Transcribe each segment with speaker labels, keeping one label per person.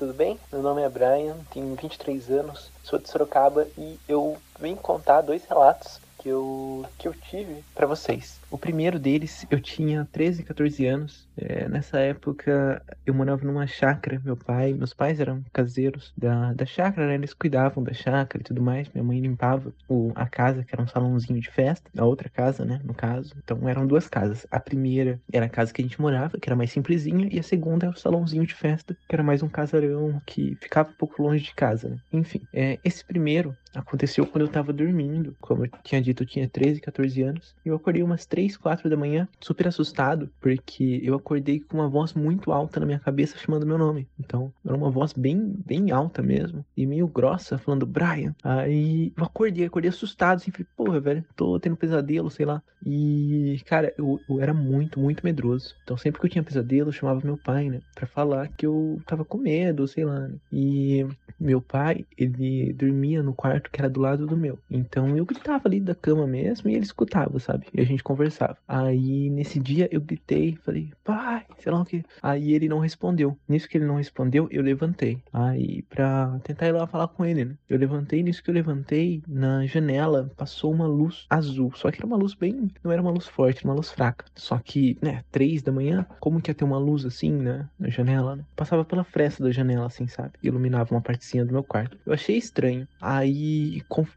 Speaker 1: Tudo bem? Meu nome é Brian, tenho 23 anos, sou de Sorocaba e eu vim contar dois relatos que eu, que eu tive para vocês. O primeiro deles, eu tinha 13, 14 anos. É, nessa época, eu morava numa chácara. Meu pai, meus pais eram caseiros da, da chácara, né? Eles cuidavam da chácara e tudo mais. Minha mãe limpava o, a casa, que era um salãozinho de festa. A outra casa, né? No caso. Então, eram duas casas. A primeira era a casa que a gente morava, que era mais simplesinha. E a segunda era o salãozinho de festa, que era mais um casarão que ficava um pouco longe de casa, né? Enfim, é, esse primeiro aconteceu quando eu tava dormindo. Como eu tinha dito, eu tinha 13, 14 anos. Eu acordei umas 3, 4 da manhã, super assustado, porque eu acordei com uma voz muito alta na minha cabeça chamando meu nome. Então, era uma voz bem, bem alta mesmo, e meio grossa, falando Brian. Aí eu acordei, acordei assustado, assim, falei, porra, velho, tô tendo pesadelo, sei lá. E, cara, eu, eu era muito, muito medroso. Então, sempre que eu tinha pesadelo, eu chamava meu pai, né, pra falar que eu tava com medo, sei lá. Né? E meu pai, ele dormia no quarto que era do lado do meu. Então, eu gritava ali da cama mesmo e ele escutava, sabe? E a gente conversava. Aí nesse dia eu gritei, falei, pai, sei lá o que. Aí ele não respondeu. Nisso que ele não respondeu, eu levantei. Aí pra tentar ir lá falar com ele, né? Eu levantei, nisso que eu levantei, na janela passou uma luz azul. Só que era uma luz bem. Não era uma luz forte, era uma luz fraca. Só que, né, três da manhã, como que ia ter uma luz assim, né? Na janela, né? Passava pela fresta da janela, assim, sabe? Iluminava uma partezinha do meu quarto. Eu achei estranho. Aí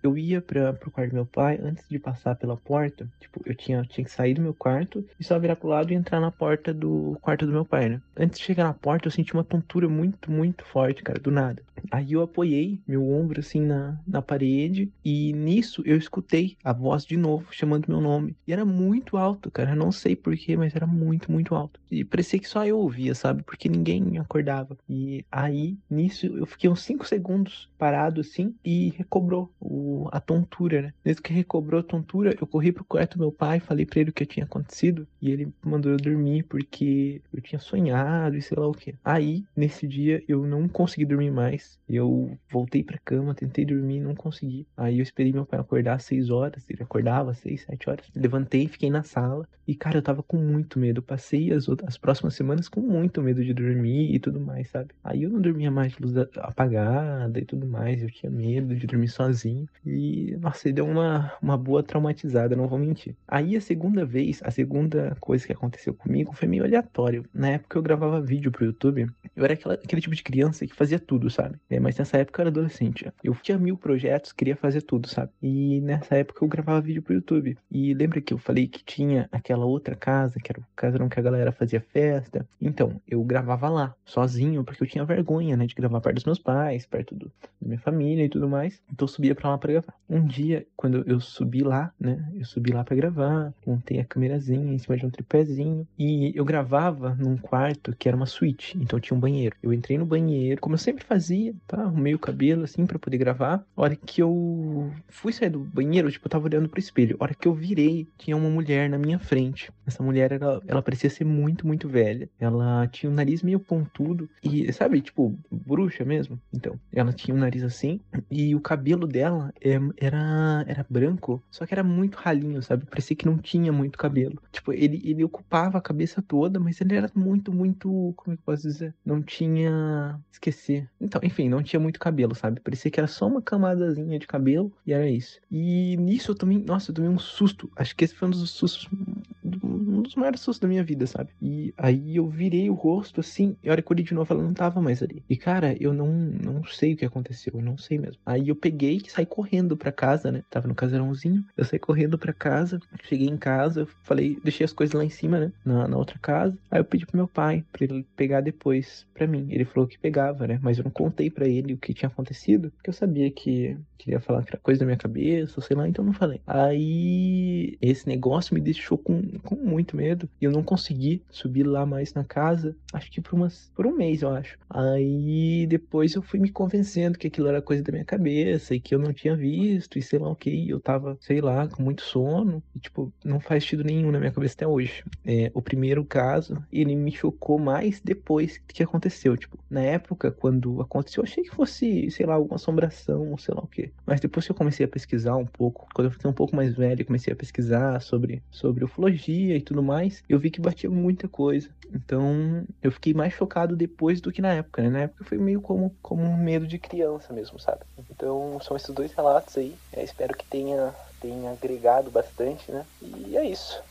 Speaker 1: eu ia pra, pro quarto do meu pai, antes de passar pela porta, tipo, eu tinha, tinha que sair do meu quarto e só virar pro lado e entrar na porta do quarto do meu pai, né? Antes de chegar na porta, eu senti uma tontura muito, muito forte, cara, do nada. Aí eu apoiei meu ombro assim na, na parede e nisso eu escutei a voz de novo chamando meu nome. E era muito alto, cara. Eu não sei porquê, mas era muito, muito alto. E parecia que só eu ouvia, sabe? Porque ninguém acordava. E aí, nisso, eu fiquei uns 5 segundos parado assim e recobrou o, a tontura, né? Desde que recobrou a tontura, eu corri pro quarto do meu pai, falei para ele o que tinha acontecido e ele mandou eu dormir porque eu tinha sonhado e sei lá o que. Aí, nesse dia, eu não consegui dormir mais. Eu voltei pra cama, tentei dormir, não consegui. Aí eu esperei meu pai acordar às 6 horas, ele acordava às 6, 7 horas. Levantei, fiquei na sala e, cara, eu tava com muito medo. Eu passei as, outras, as próximas semanas com muito medo de dormir e tudo mais, sabe? Aí eu não dormia mais de luz apagada e tudo mais. Eu tinha medo de dormir sozinho. E, nossa, deu uma, uma boa traumatizada, não vou mentir. Aí a segunda vez, a segunda coisa que aconteceu comigo foi meio aleatório. Na época eu gravava vídeo pro YouTube, eu era aquela, aquele tipo de criança que fazia tudo, sabe? É, mas nessa época eu era adolescente. Eu tinha mil projetos, queria fazer tudo, sabe? E nessa época eu gravava vídeo pro YouTube. E lembra que eu falei que tinha aquela outra casa, que era o casarão que a galera fazia festa? Então, eu gravava lá, sozinho, porque eu tinha vergonha, né, de gravar perto dos meus pais, perto do, da minha família e tudo mais. Então eu subia pra lá pra gravar. Um dia, quando eu subi lá, né, eu subi lá pra gravar, montei a câmerazinha em cima de um tripézinho, e eu gravava num quarto que era uma suíte, então tinha um banheiro. Eu entrei no banheiro, como eu sempre fazia, tá? Arrumei o cabelo assim para poder gravar. A hora que eu fui sair do banheiro, tipo, eu tava olhando pro espelho. A hora que eu virei, tinha uma mulher na minha frente. Essa mulher, ela, ela parecia ser muito, muito velha. Ela tinha um nariz meio pontudo e, sabe, tipo, bruxa mesmo. Então, ela tinha um nariz assim e o cabelo dela é, era, era branco, só que era muito ralinho, sabe? Parecia que não tinha muito cabelo. Tipo, ele, ele ocupava a cabeça toda, mas ele era muito, muito, como é que posso dizer? Não tinha. Esqueci. Então, enfim, não tinha muito cabelo, sabe? Parecia que era só uma camadazinha de cabelo e era isso. E nisso eu tomei. Nossa, eu tomei um susto. Acho que esse foi um dos sustos um dos maiores sustos da minha vida, sabe? E aí eu virei o rosto assim, e a hora que eu olhei de novo, ela não tava mais ali. E cara, eu não, não sei o que aconteceu, eu não sei mesmo. Aí eu peguei e saí correndo pra casa, né? Tava no casarãozinho, eu saí correndo pra casa, cheguei em casa, eu falei, deixei as coisas lá em cima, né? Na, na outra casa. Aí eu pedi pro meu pai pra ele pegar depois pra mim. Ele falou que pegava, né? Mas eu não contei pra ele o que tinha acontecido, porque eu sabia que queria falar que era coisa da minha cabeça, sei lá, então não falei. Aí esse negócio me deixou com, com muito medo e eu não consegui subir lá mais na casa, acho que por, umas, por um mês, eu acho. Aí depois eu fui me convencendo que aquilo era coisa da minha cabeça e que eu não tinha visto e sei lá o que. Eu tava, sei lá, com muito sono e tipo, não faz sentido nenhum na minha cabeça até hoje. É, o primeiro caso, ele me chocou mais depois que aconteceu. Tipo, na época, quando aconteceu, eu achei que fosse, sei lá, alguma assombração ou sei lá o que. Mas depois que eu comecei a pesquisar um pouco, quando eu fiquei um pouco mais velho, comecei a pesquisar sobre, sobre ufologia e tudo mais, eu vi que batia muita coisa. Então, eu fiquei mais chocado depois do que na época, né? Na época foi meio como, como um medo de criança mesmo, sabe? Então, são esses dois relatos aí. Eu espero que tenha, tenha agregado bastante, né? E é isso.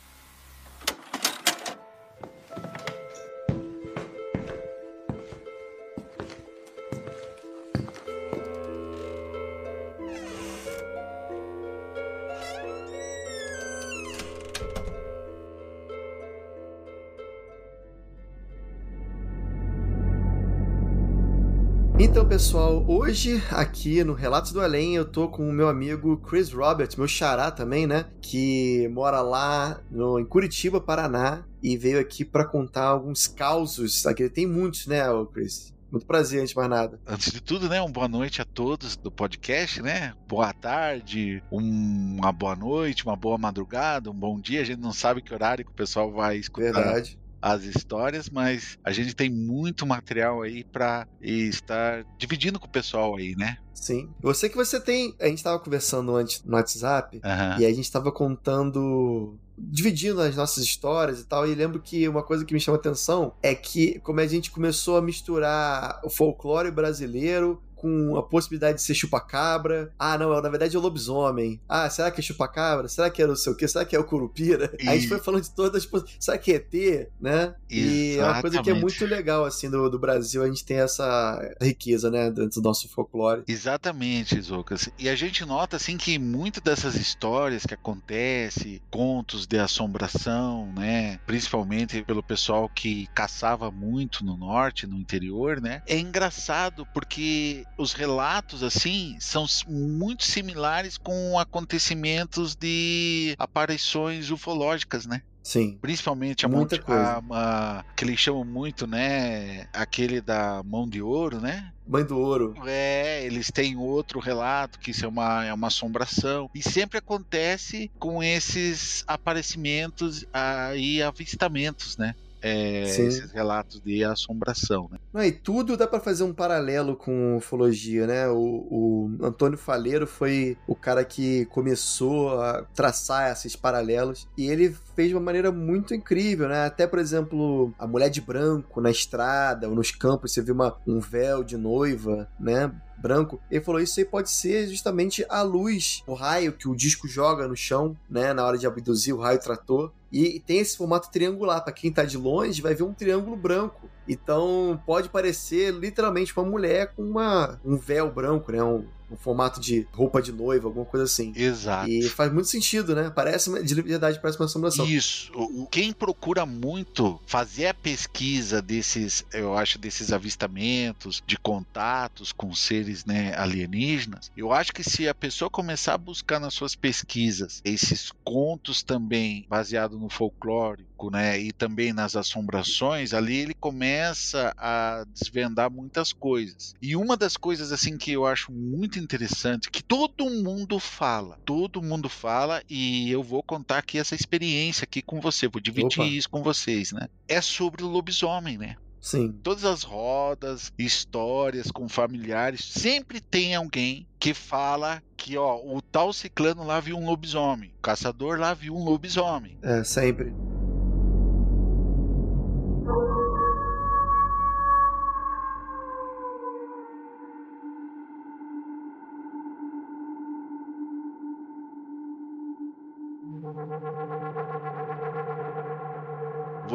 Speaker 2: Pessoal, hoje aqui no Relatos do Além eu tô com o meu amigo Chris Roberts, meu xará também, né? Que mora lá no, em Curitiba, Paraná, e veio aqui para contar alguns causos. Aqui tem muitos, né, Chris? Muito prazer, antes de mais nada.
Speaker 3: Antes de tudo, né, uma boa noite a todos do podcast, né? Boa tarde, um, uma boa noite, uma boa madrugada, um bom dia. A gente não sabe que horário que o pessoal vai escutar
Speaker 2: Verdade
Speaker 3: as histórias, mas a gente tem muito material aí para estar dividindo com o pessoal aí, né?
Speaker 2: Sim. Você que você tem. A gente estava conversando antes no WhatsApp
Speaker 3: uhum.
Speaker 2: e a gente estava contando dividindo as nossas histórias e tal. E lembro que uma coisa que me chama atenção é que, como a gente começou a misturar o folclore brasileiro com a possibilidade de ser chupacabra. Ah, não, na verdade é o lobisomem. Ah, será que é chupacabra? Será que é não sei o quê? Será que é o curupira? E... Aí a gente foi falando de todas as Será que é ET, né?
Speaker 3: Exatamente.
Speaker 2: E é uma coisa que é muito legal, assim, do, do Brasil, a gente tem essa riqueza, né, dentro do nosso folclore.
Speaker 3: Exatamente, Zocas. E a gente nota, assim, que muitas dessas histórias que acontecem, contos de assombração, né, principalmente pelo pessoal que caçava muito no norte, no interior, né, é engraçado porque os relatos assim são muito similares com acontecimentos de aparições ufológicas, né?
Speaker 2: Sim.
Speaker 3: Principalmente a,
Speaker 2: Muita
Speaker 3: monte, a, a, que eles chamam muito, né? Aquele da mão de ouro, né?
Speaker 2: Mãe do ouro.
Speaker 3: É, eles têm outro relato que isso é uma, é uma assombração. E sempre acontece com esses aparecimentos e avistamentos, né? É, esses relatos de assombração. Né?
Speaker 2: Não, e tudo dá para fazer um paralelo com ufologia, né? O, o, Antônio Faleiro foi o cara que começou a traçar esses paralelos e ele fez de uma maneira muito incrível, né? Até, por exemplo, a mulher de branco na estrada ou nos campos, você vê uma, um véu de noiva, né? branco. Ele falou: Isso aí pode ser justamente a luz, o raio que o disco joga no chão, né? Na hora de abduzir o raio trator. E tem esse formato triangular. Para quem tá de longe, vai ver um triângulo branco. Então pode parecer literalmente uma mulher com uma, um véu branco, né? Um, um formato de roupa de noiva, alguma coisa assim.
Speaker 3: Exato.
Speaker 2: E faz muito sentido, né? Parece, de verdade, parece uma assombração.
Speaker 3: Isso. Quem procura muito fazer a pesquisa desses, eu acho, desses avistamentos, de contatos com seres né, alienígenas, eu acho que se a pessoa começar a buscar nas suas pesquisas esses contos também baseados no né, e também nas assombrações, ali ele começa a desvendar muitas coisas. E uma das coisas assim que eu acho muito interessante que todo mundo fala, todo mundo fala e eu vou contar aqui essa experiência aqui com você, vou dividir Opa. isso com vocês, né? É sobre o lobisomem, né?
Speaker 2: Sim.
Speaker 3: Todas as rodas, histórias com familiares, sempre tem alguém que fala que, ó, o tal ciclano lá viu um lobisomem, o caçador lá viu um lobisomem.
Speaker 2: É, sempre.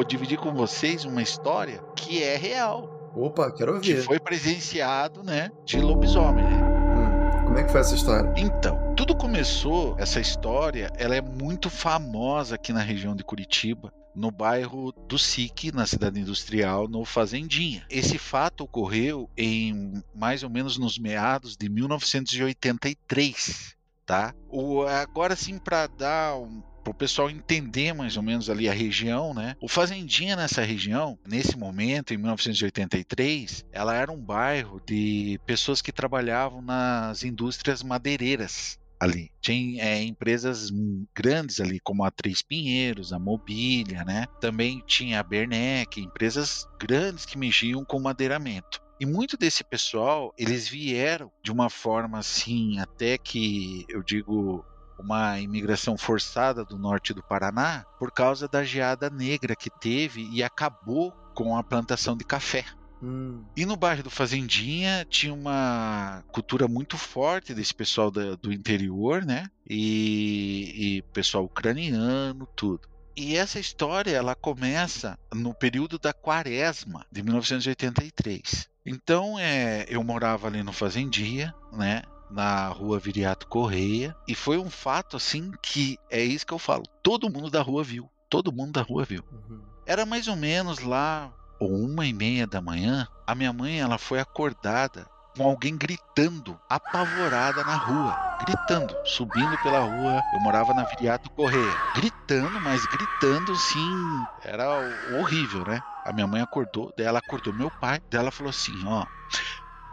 Speaker 3: Dividir com vocês uma história que é real.
Speaker 2: Opa, quero ouvir.
Speaker 3: Que foi presenciado, né? De lobisomem, né?
Speaker 2: Hum, como é que foi essa história?
Speaker 3: Então, tudo começou, essa história, ela é muito famosa aqui na região de Curitiba no bairro do SIC, na cidade industrial, no Fazendinha. Esse fato ocorreu em mais ou menos nos meados de 1983, tá? O, agora sim para dar um para o pessoal entender mais ou menos ali a região, né? O Fazendinha nessa região, nesse momento, em 1983, ela era um bairro de pessoas que trabalhavam nas indústrias madeireiras ali. Tinha é, empresas grandes ali, como a Três Pinheiros, a Mobília, né? Também tinha a Bernec, empresas grandes que mexiam com madeiramento. E muito desse pessoal, eles vieram de uma forma assim, até que eu digo uma imigração forçada do norte do Paraná por causa da geada negra que teve e acabou com a plantação de café. Hum. E no bairro do Fazendinha tinha uma cultura muito forte desse pessoal do, do interior, né? E, e pessoal ucraniano, tudo. E essa história ela começa no período da Quaresma de 1983. Então é, eu morava ali no Fazendinha, né? Na rua Viriato Correia. E foi um fato assim que é isso que eu falo. Todo mundo da rua viu. Todo mundo da rua viu. Uhum. Era mais ou menos lá ou uma e meia da manhã. A minha mãe ela foi acordada com alguém gritando, apavorada na rua, gritando, subindo pela rua. Eu morava na Viriato Correia, gritando, mas gritando sim, era horrível, né? A minha mãe acordou, dela acordou meu pai, dela falou assim, ó,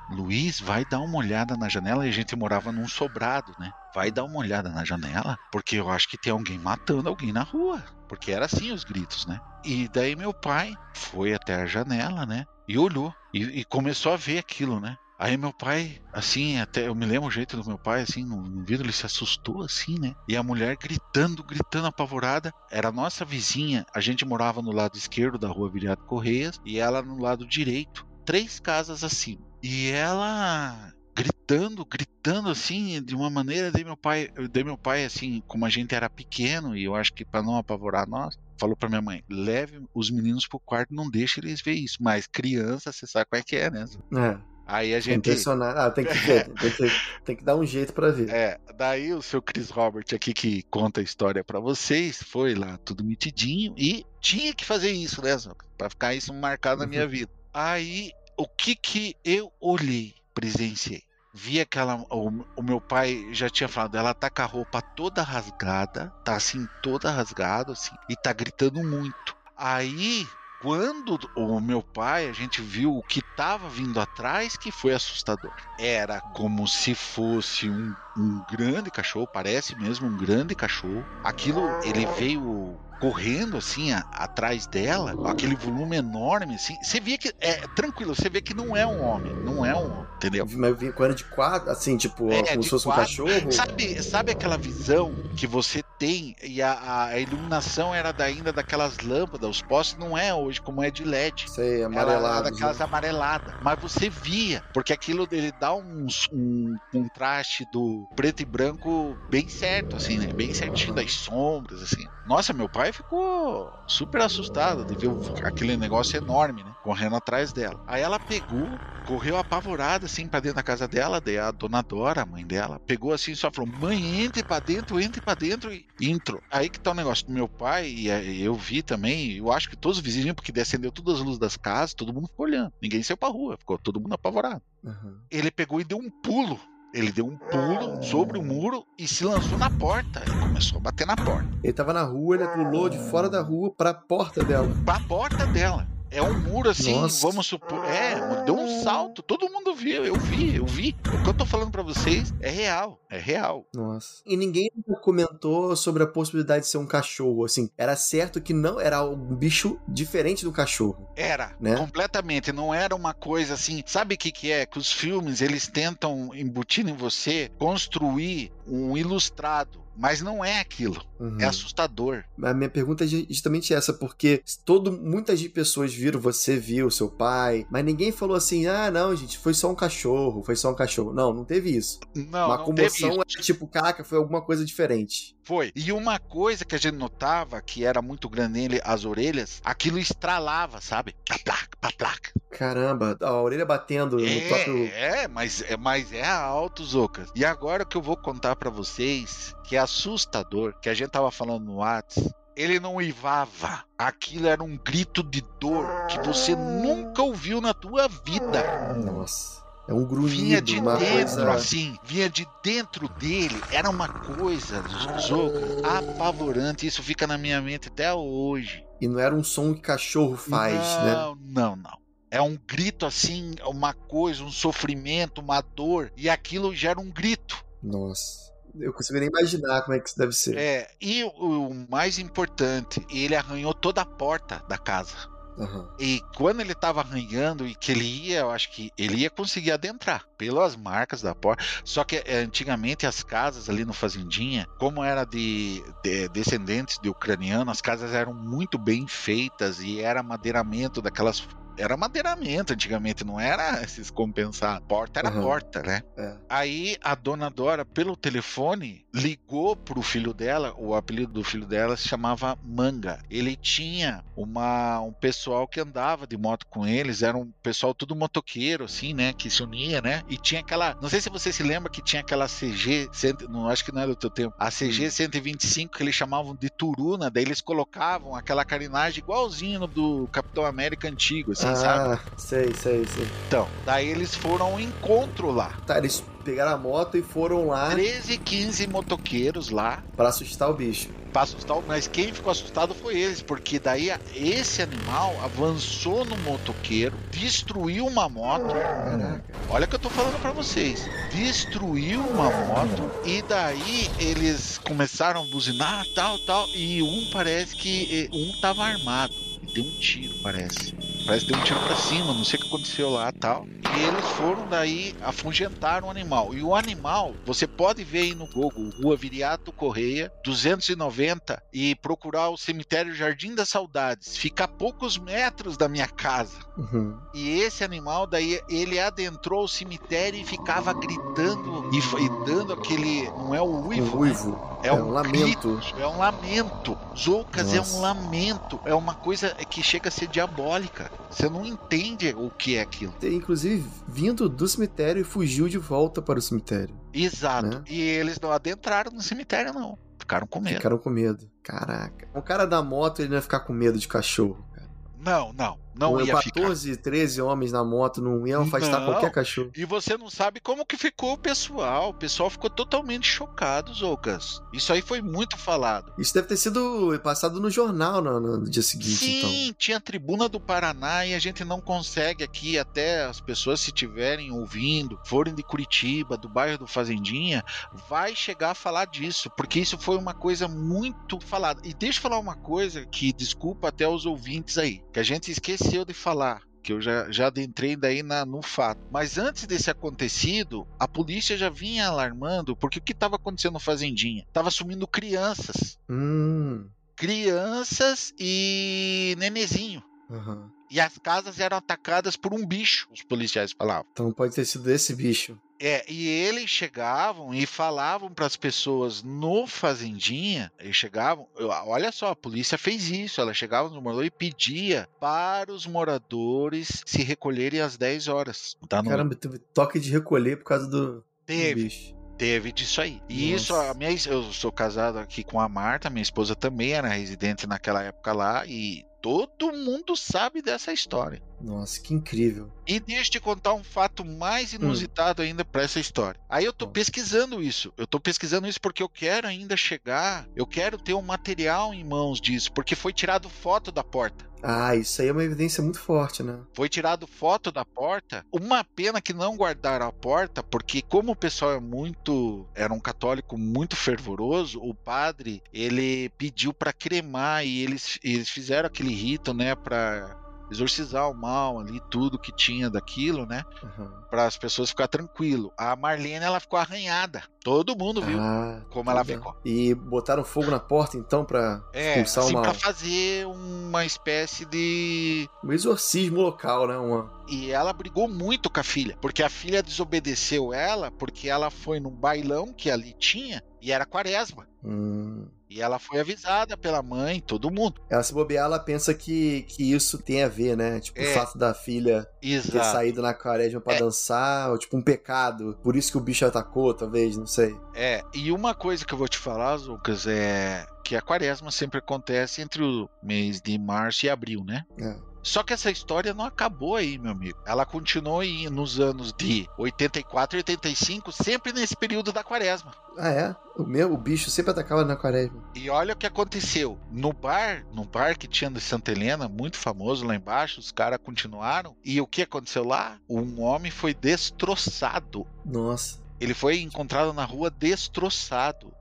Speaker 3: Luiz, vai dar uma olhada na janela. E a gente morava num sobrado, né? Vai dar uma olhada na janela, porque eu acho que tem alguém matando alguém na rua. Porque era assim os gritos, né? E daí meu pai foi até a janela, né? E olhou. E, e começou a ver aquilo, né? Aí meu pai, assim, até eu me lembro o jeito do meu pai, assim, no, no, vidro, ele se assustou, assim, né? E a mulher gritando, gritando apavorada. Era nossa vizinha, a gente morava no lado esquerdo da rua Viriato Correias e ela no lado direito, três casas acima. E ela gritando, gritando assim, de uma maneira, de meu pai, de meu pai assim, como a gente era pequeno e eu acho que para não apavorar nós, falou para minha mãe: "Leve os meninos pro quarto, não deixe eles ver isso". Mas criança, você sabe como é que é, né?
Speaker 2: É.
Speaker 3: Aí a gente.
Speaker 2: Impressionar. Ah, tem que ver, tem que, tem que dar um jeito para ver.
Speaker 3: É, daí o seu Chris Robert aqui que conta a história para vocês, foi lá tudo mitidinho e tinha que fazer isso, né, para ficar isso marcado na minha uhum. vida. Aí o que que eu olhei, presenciei? Vi aquela. O, o, meu pai já tinha falado, ela tá com a roupa toda rasgada, tá assim, toda rasgada, assim, e tá gritando muito. Aí, quando o meu pai, a gente viu o que tava vindo atrás, que foi assustador. Era como se fosse um, um grande cachorro, parece mesmo um grande cachorro. Aquilo, ele veio correndo assim a, atrás dela, aquele volume enorme assim. Você via que é tranquilo, você vê que não é um homem, não é um homem, entendeu?
Speaker 2: Mas vinha com de quatro, assim, tipo, é, como se fosse um cachorro.
Speaker 3: Sabe, sabe aquela visão que você tem e a, a, iluminação era da, ainda daquelas lâmpadas, os postes não é hoje como é de LED.
Speaker 2: Sei, amarelado.
Speaker 3: daquelas né? amareladas. Mas você via, porque aquilo dele dá um, um contraste do preto e branco bem certo, assim, né? Bem certinho das sombras, assim. Nossa, meu pai ficou super assustado de ver aquele negócio enorme, né? Correndo atrás dela. Aí ela pegou, correu apavorada assim para dentro da casa dela, daí a dona Dora, a mãe dela, pegou assim só falou: "Mãe, entre para dentro, entre para dentro" e entrou. Aí que tá o negócio do meu pai e eu vi também, eu acho que todos os vizinhos porque descendeu todas as luzes das casas, todo mundo ficou olhando. Ninguém saiu pra rua, ficou todo mundo apavorado. Uhum. Ele pegou e deu um pulo ele deu um pulo sobre o muro e se lançou na porta. E começou a bater na porta.
Speaker 2: Ele tava na rua, ele pulou de fora da rua pra porta dela.
Speaker 3: Pra porta dela. É um muro assim, Nossa. vamos supor. É, deu um salto. Todo mundo viu, eu vi, eu vi. O que eu tô falando para vocês é real. É real.
Speaker 2: Nossa. E ninguém comentou sobre a possibilidade de ser um cachorro, assim. Era certo que não era um bicho diferente do cachorro.
Speaker 3: Era, né? completamente. Não era uma coisa assim. Sabe o que, que é? Que os filmes eles tentam embutir em você construir um ilustrado mas não é aquilo.
Speaker 2: Uhum.
Speaker 3: É assustador.
Speaker 2: A minha pergunta é justamente essa, porque todo, muitas pessoas viram, você viu, seu pai, mas ninguém falou assim, ah, não, gente, foi só um cachorro, foi só um cachorro. Não, não teve isso.
Speaker 3: Não,
Speaker 2: Uma
Speaker 3: não
Speaker 2: comoção é tipo, caraca, foi alguma coisa diferente.
Speaker 3: Foi. E uma coisa que a gente notava que era muito grande nele, as orelhas, aquilo estralava, sabe? Paplac, paplac.
Speaker 2: Caramba, a orelha batendo no próprio.
Speaker 3: É, é, mas, é, mas é alto, Zocas. E agora o que eu vou contar pra vocês, que é assustador, que a gente tava falando no Whats, ele não uivava. Aquilo era um grito de dor que você nunca ouviu na tua vida.
Speaker 2: Nossa. É um
Speaker 3: Vinha
Speaker 2: grunhido,
Speaker 3: de
Speaker 2: uma
Speaker 3: dentro,
Speaker 2: coisa.
Speaker 3: assim, vinha de dentro dele. Era uma coisa, Zocas, apavorante. Isso fica na minha mente até hoje.
Speaker 2: E não era um som que cachorro faz, né?
Speaker 3: não, Não, não. É um grito assim, uma coisa, um sofrimento, uma dor, e aquilo gera um grito.
Speaker 2: Nossa. Eu consigo nem imaginar como é que isso deve ser.
Speaker 3: É, e o, o mais importante, ele arranhou toda a porta da casa.
Speaker 2: Aham.
Speaker 3: E quando ele tava arranhando e que ele ia, eu acho que ele ia conseguir adentrar pelas marcas da porta. Só que eh, antigamente as casas ali no Fazendinha, como era de, de descendentes de ucraniano, as casas eram muito bem feitas e era madeiramento daquelas. Era madeiramento antigamente, não era esses compensar. Porta era
Speaker 2: Aham.
Speaker 3: porta, né?
Speaker 2: É.
Speaker 3: Aí a dona Dora, pelo telefone, ligou pro filho dela. O apelido do filho dela se chamava Manga. Ele tinha uma, um pessoal que andava de moto com eles. Era um pessoal tudo motoqueiro, assim, né? Que se unia, né? E tinha aquela. Não sei se você se lembra que tinha aquela CG. cento- Não acho que não é do teu tempo. A CG 125 que eles chamavam de Turuna. Daí eles colocavam aquela carinagem igualzinho do Capitão América antigo, assim, sabe?
Speaker 2: Ah, sei, sei, sei.
Speaker 3: Então, daí eles foram ao encontro lá.
Speaker 2: Tá, eles pegaram a moto e foram lá
Speaker 3: 13, 15 motoqueiros lá
Speaker 2: pra assustar o bicho.
Speaker 3: pra assustar, mas quem ficou assustado foi eles, porque daí esse animal avançou no motoqueiro, destruiu uma moto.
Speaker 2: Caraca.
Speaker 3: Olha o que eu tô falando pra vocês. Destruiu uma moto e daí eles começaram a buzinar, tal, tal, e um parece que um tava armado. E deu um tiro, parece. Parece que deu um tiro pra cima, não sei o que aconteceu lá tal. E eles foram daí, afugentaram o animal. E o animal, você pode ver aí no Google, Rua Viriato Correia, 290, e procurar o cemitério Jardim das Saudades. Fica a poucos metros da minha casa.
Speaker 2: Uhum.
Speaker 3: E esse animal, daí, ele adentrou o cemitério e ficava gritando e, e dando aquele. Não é o uivo,
Speaker 2: Um uivo.
Speaker 3: é,
Speaker 2: é
Speaker 3: um
Speaker 2: um lamento.
Speaker 3: grito, é um lamento. Zoucas é
Speaker 2: Nossa.
Speaker 3: um lamento. É uma coisa que chega a ser diabólica. Você não entende o que é aquilo.
Speaker 2: Inclusive, vindo do cemitério e fugiu de volta para o cemitério.
Speaker 3: Exato.
Speaker 2: Né?
Speaker 3: E eles não adentraram no cemitério, não. Ficaram com medo.
Speaker 2: Ficaram com medo. Caraca. O cara da moto, ele não ia ficar com medo de cachorro, cara.
Speaker 3: Não, não. Não
Speaker 2: Com
Speaker 3: ia ficar.
Speaker 2: 14, 13 homens na moto não iam afastar
Speaker 3: Não.
Speaker 2: qualquer cachorro.
Speaker 3: E você não sabe como que ficou o pessoal. O pessoal ficou totalmente chocado, Zoucas. Isso aí foi muito falado.
Speaker 2: Isso deve ter sido passado no jornal no, no dia seguinte, então.
Speaker 3: Sim, tinha a tribuna do Paraná e a gente não consegue aqui, até as pessoas se estiverem ouvindo, forem de Curitiba, do bairro do Fazendinha, vai chegar a falar disso, porque isso foi uma coisa muito falada. E deixa eu falar uma coisa que desculpa até os ouvintes aí, que a gente esqueceu de falar. Que eu já, já adentrei daí na, no fato. Mas antes desse acontecido, a polícia já vinha alarmando, porque o que estava acontecendo no Fazendinha? Tava sumindo crianças.
Speaker 2: Hum.
Speaker 3: Crianças e nenezinho.
Speaker 2: aham.
Speaker 3: E as casas eram atacadas por um bicho, os policiais falavam.
Speaker 2: Então pode ter sido esse bicho.
Speaker 3: É, e eles chegavam e falavam para as pessoas no Fazendinha, eles chegavam, olha só, a polícia fez isso, ela chegava no morador e pedia para os moradores se recolherem às 10 horas. Tá no,
Speaker 2: Caramba, teve toque de recolher por causa do, do
Speaker 3: teve,
Speaker 2: bicho.
Speaker 3: teve disso aí. E
Speaker 2: Nossa.
Speaker 3: isso, a minha, eu sou casado aqui com a Marta, minha esposa também era residente naquela época lá, e todo mundo sabe dessa história.
Speaker 2: Nossa, que incrível.
Speaker 3: E deixa eu te contar um fato mais inusitado ainda pra essa história. Aí eu tô
Speaker 2: Hum.
Speaker 3: pesquisando isso. Eu tô pesquisando isso porque eu quero ainda chegar. Eu quero ter um material em mãos disso. Porque foi tirado foto da porta.
Speaker 2: Ah, isso aí é uma evidência muito forte, né?
Speaker 3: Foi tirado foto da porta. Uma pena que não guardaram a porta, porque como o pessoal é muito, era um católico muito fervoroso, o padre ele pediu pra cremar e eles, eles fizeram aquele rito, né, Pra exorcizar o mal ali, tudo que tinha daquilo, né?
Speaker 2: Uhum.
Speaker 3: Para as pessoas ficar tranquilo. A Marlene ela ficou arranhada. Todo mundo viu
Speaker 2: Ah,
Speaker 3: como ela
Speaker 2: tudo.
Speaker 3: ficou.
Speaker 2: E botaram fogo na porta, então, pra
Speaker 3: É,
Speaker 2: expulsar
Speaker 3: assim,
Speaker 2: o mal.
Speaker 3: pra fazer uma espécie de
Speaker 2: Um exorcismo local, né? Uma...
Speaker 3: E ela brigou muito com a filha, porque a filha desobedeceu ela, porque ela foi num bailão que ali tinha e era quaresma.
Speaker 2: Hum.
Speaker 3: E ela foi avisada pela mãe, todo mundo.
Speaker 2: Ela se bobear, ela pensa que, que isso tem a ver, né? Tipo,
Speaker 3: É.
Speaker 2: o fato da filha ter
Speaker 3: Exato.
Speaker 2: saído na quaresma pra
Speaker 3: É.
Speaker 2: dançar, ou tipo um pecado. Por isso que o bicho atacou, talvez, não sei.
Speaker 3: É, e uma coisa que eu vou te falar, Lucas, é que a quaresma sempre acontece entre o mês de março e abril, né?
Speaker 2: É.
Speaker 3: Só que essa história não acabou aí, meu amigo. Ela continuou aí nos anos de 84 e 85, sempre nesse período da quaresma.
Speaker 2: Ah, é? O meu, o bicho sempre atacava na quaresma.
Speaker 3: E olha o que aconteceu. No bar, no bar que tinha de Santa Helena, muito famoso lá embaixo, os caras continuaram. E o que aconteceu lá? Um homem foi destroçado.
Speaker 2: Nossa.
Speaker 3: Ele foi encontrado na rua destroçado.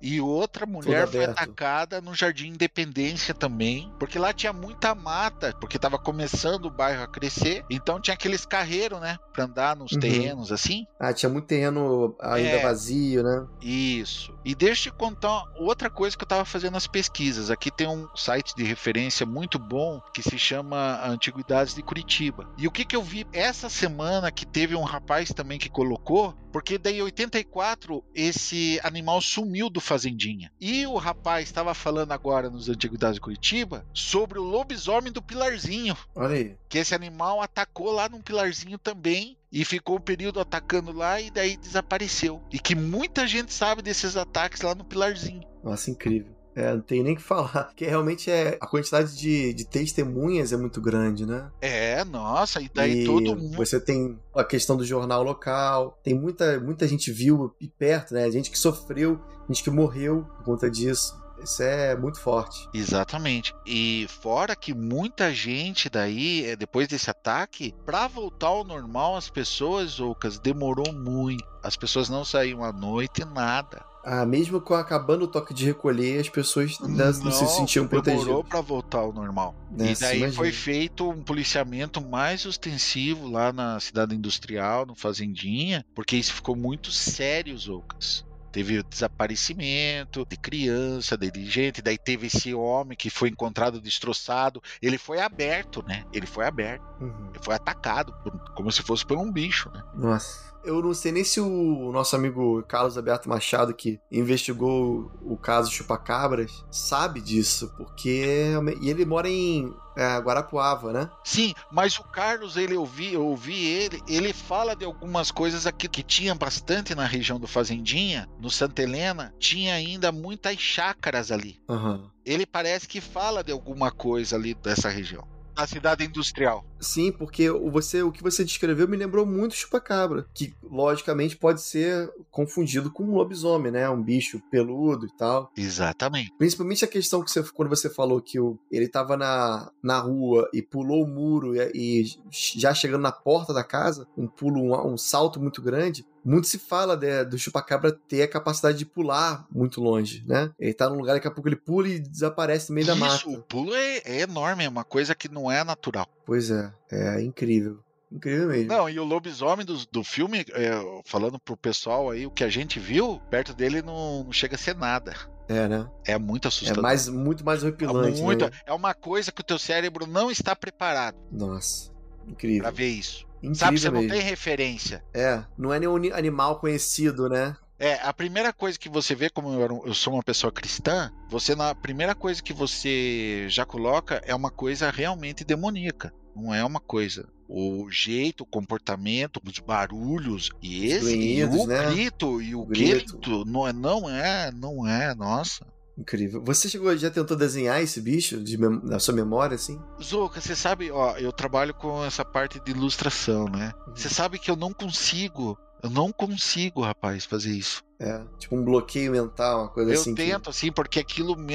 Speaker 3: E outra mulher foi atacada no Jardim Independência também, porque lá tinha muita mata, porque tava começando o bairro a crescer, então tinha aqueles carreiros, né, pra andar nos
Speaker 2: Uhum.
Speaker 3: terrenos assim.
Speaker 2: Ah, tinha muito terreno ainda
Speaker 3: É.
Speaker 2: vazio, né?
Speaker 3: Isso. E deixa eu te contar outra coisa que eu tava fazendo as pesquisas. Aqui tem um site de referência muito bom que se chama Antiguidades de Curitiba. E o que que eu vi essa semana que teve um rapaz também que colocou, porque daí em 84 esse animal sumiu do fazendinha. E o rapaz estava falando agora nos Antiguidades de Curitiba sobre o lobisomem do Pilarzinho
Speaker 2: Olha aí.
Speaker 3: que esse animal atacou lá num pilarzinho também e ficou um período atacando lá e daí desapareceu. E que muita gente sabe desses ataques lá no pilarzinho.
Speaker 2: Nossa, incrível. É, não tem nem o que falar. Porque realmente é, a quantidade de, de testemunhas é muito grande, né?
Speaker 3: É, nossa, e daí
Speaker 2: e
Speaker 3: todo mundo.
Speaker 2: Você tem a questão do jornal local. Tem muita, muita gente viu e perto, né? Gente que sofreu, gente que morreu por conta disso. Isso é muito forte.
Speaker 3: Exatamente. E fora que muita gente daí, eh, depois desse ataque, pra voltar ao normal, as pessoas, Ocas, demorou muito. As pessoas não saíam à noite, nada.
Speaker 2: Ah, mesmo com acabando o toque de recolher, as pessoas ainda não, se sentiam
Speaker 3: demorou
Speaker 2: protegidas.
Speaker 3: pra voltar ao normal.
Speaker 2: Né?
Speaker 3: E daí foi feito um policiamento mais ostensivo lá na cidade industrial, no Fazendinha, porque isso ficou muito sério, Zoucas. Teve desaparecimento de criança, de gente, daí teve esse homem que foi encontrado destroçado. Ele foi aberto, né? Ele foi aberto.
Speaker 2: Uhum.
Speaker 3: Ele foi atacado, por- como se fosse por um bicho, né?
Speaker 2: Nossa. Eu não sei nem se o nosso amigo Carlos Alberto Machado, que investigou o caso Chupacabras, sabe disso, porque. E ele mora em é, Guarapuava, né?
Speaker 3: Sim, mas o Carlos, ele ouvi, eu ouvi ele, ele fala de algumas coisas aqui que tinha bastante na região do Fazendinha, no Santa Helena, tinha ainda muitas chácaras ali.
Speaker 2: Aham.
Speaker 3: Ele parece que fala de alguma coisa ali dessa região. Da cidade industrial.
Speaker 2: Sim, porque o, você, o que você descreveu me lembrou muito chupacabra, que logicamente pode ser confundido com um lobisomem, né? Um bicho peludo e tal.
Speaker 3: Exatamente.
Speaker 2: Principalmente a questão que você, quando você falou que o, ele tava na, na rua e pulou o muro e, e já chegando na porta da casa, um pulo, um, um salto muito grande. Muito se fala de- do chupacabra ter a capacidade de pular muito longe, né? Ele tá num lugar, daqui a pouco ele pula e desaparece no meio da
Speaker 3: Isso, o
Speaker 2: mata.
Speaker 3: pulo é, é enorme, é uma coisa que não é natural.
Speaker 2: Pois é, é incrível. Incrível mesmo.
Speaker 3: Não, e o lobisomem do, do filme, é, falando pro pessoal aí, o que a gente viu, perto dele não, não chega a ser nada.
Speaker 2: É, né?
Speaker 3: É muito
Speaker 2: É
Speaker 3: assustador.
Speaker 2: mais, muito mais horripilante,
Speaker 3: muito,
Speaker 2: né?
Speaker 3: É uma coisa que o teu cérebro não está preparado
Speaker 2: Nossa,
Speaker 3: pra
Speaker 2: incrível.
Speaker 3: ver isso.
Speaker 2: Incrível
Speaker 3: Sabe, você não
Speaker 2: mesmo.
Speaker 3: tem referência.
Speaker 2: É, não é nenhum ni- animal conhecido, né?
Speaker 3: É, a primeira coisa que você vê, como eu sou uma pessoa cristã, você na primeira coisa que você já coloca é uma coisa realmente demoníaca. Não é uma coisa. O jeito, o comportamento, os barulhos e esse, e
Speaker 2: grunhidos,
Speaker 3: o
Speaker 2: né?
Speaker 3: grito e o,
Speaker 2: O grito.
Speaker 3: grito, não é, não é, não é, nossa.
Speaker 2: Incrível. Você chegou, já tentou desenhar esse bicho de na sua memória, assim?
Speaker 3: Zuka, você sabe, ó, eu trabalho com essa parte de ilustração, né?
Speaker 2: Uhum.
Speaker 3: Você sabe que eu não consigo, eu não consigo, rapaz, fazer isso.
Speaker 2: É, tipo um bloqueio mental, uma coisa
Speaker 3: Eu
Speaker 2: assim. que-
Speaker 3: tento, assim, porque aquilo me,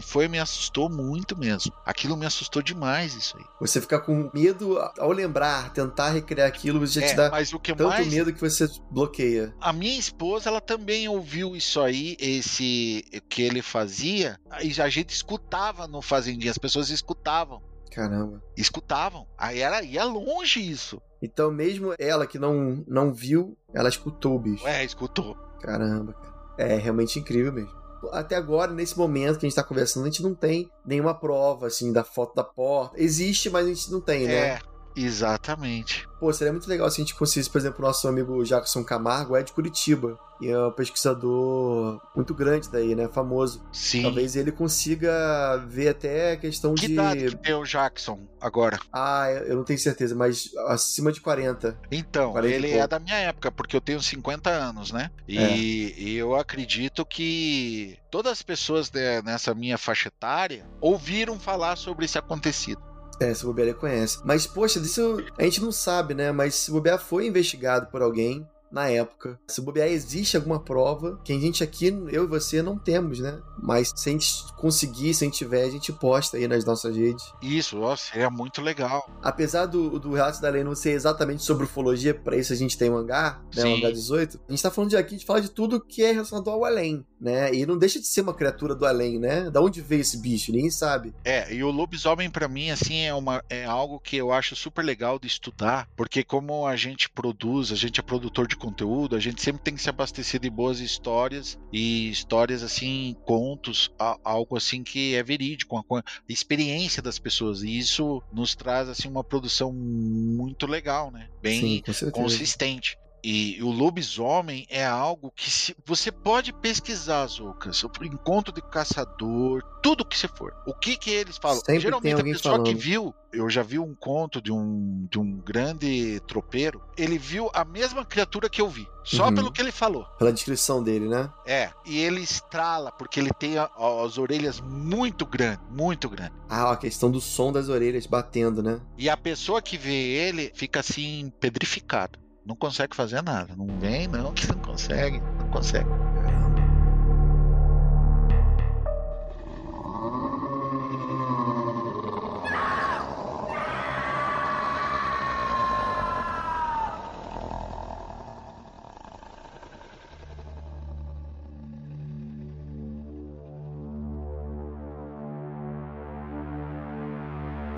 Speaker 3: foi, me assustou muito mesmo. Aquilo me assustou demais, isso aí.
Speaker 2: Você fica com medo ao lembrar, tentar recriar aquilo, você já te
Speaker 3: É,
Speaker 2: dá
Speaker 3: mas o que
Speaker 2: tanto
Speaker 3: mais.
Speaker 2: medo que você bloqueia.
Speaker 3: A minha esposa, ela também ouviu isso aí, esse que ele fazia, e a gente escutava no Fazendinha, as pessoas escutavam.
Speaker 2: Caramba.
Speaker 3: Escutavam. Aí era, ia longe isso.
Speaker 2: Então, mesmo ela que não, não viu, ela escutou o bicho.
Speaker 3: É, escutou.
Speaker 2: Caramba, cara. É realmente incrível mesmo. Até agora, nesse momento que a gente tá conversando, a gente não tem nenhuma prova, assim, da foto da porta. Existe, mas a gente não tem, né?
Speaker 3: É, exatamente.
Speaker 2: Pô, seria muito legal se a gente conseguisse, por exemplo, o nosso amigo Jackson Camargo é de Curitiba. E é um pesquisador muito grande daí, né? Famoso.
Speaker 3: Sim.
Speaker 2: Talvez ele consiga ver até a questão
Speaker 3: Que
Speaker 2: de.
Speaker 3: idade que tem o Jackson agora?
Speaker 2: Ah, eu não tenho certeza, mas acima de 40.
Speaker 3: Então,
Speaker 2: 40 e
Speaker 3: ele é da minha época, porque eu tenho 50 anos, né? E,
Speaker 2: É.
Speaker 3: e eu acredito que todas as pessoas de- nessa minha faixa etária ouviram falar sobre esse acontecido.
Speaker 2: É, se bobear ele conhece. Mas, poxa, isso a gente não sabe, né? Mas se bobear foi investigado por alguém na época. Se bobear existe alguma prova que a gente aqui, eu e você, não temos, né? Mas se a gente conseguir, se a gente tiver, a gente posta aí nas nossas redes.
Speaker 3: Isso, ó, seria muito legal.
Speaker 2: Apesar do, do relato da lei não ser exatamente sobre ufologia, pra isso a gente tem um hangar, né? Um
Speaker 3: Sim.
Speaker 2: hangar 18. A gente tá falando de aqui, a gente fala de tudo que é relacionado ao além, né? E não deixa de ser uma criatura do além, né? Da onde veio esse bicho? Ninguém sabe.
Speaker 3: É, e o lobisomem pra mim assim é uma é algo que eu acho super legal de estudar, porque como a gente produz, a gente é produtor de conteúdo, a gente sempre tem que se abastecer de boas histórias e histórias assim, contos, a- algo assim que é verídico, co- experiência das pessoas. E isso nos traz assim uma produção muito legal, né? Bem
Speaker 2: Sim,
Speaker 3: consistente. E o lobisomem é algo que se, você pode pesquisar, Zoucas. O encontro de caçador, tudo que você for. O que que eles falam?
Speaker 2: Sempre
Speaker 3: Geralmente a pessoa que
Speaker 2: falando.
Speaker 3: viu, eu já vi um conto de um, de um grande tropeiro, ele viu a mesma criatura que eu vi. Só
Speaker 2: Uhum.
Speaker 3: pelo que ele falou.
Speaker 2: Pela descrição dele, né?
Speaker 3: É, e ele estrala, porque ele tem a- as orelhas muito grandes, muito grandes.
Speaker 2: Ah, a questão do som das orelhas batendo, né?
Speaker 3: E a pessoa que vê ele fica assim, pedrificada. Não consegue fazer nada. Não vem, não, que não consegue. Não consegue.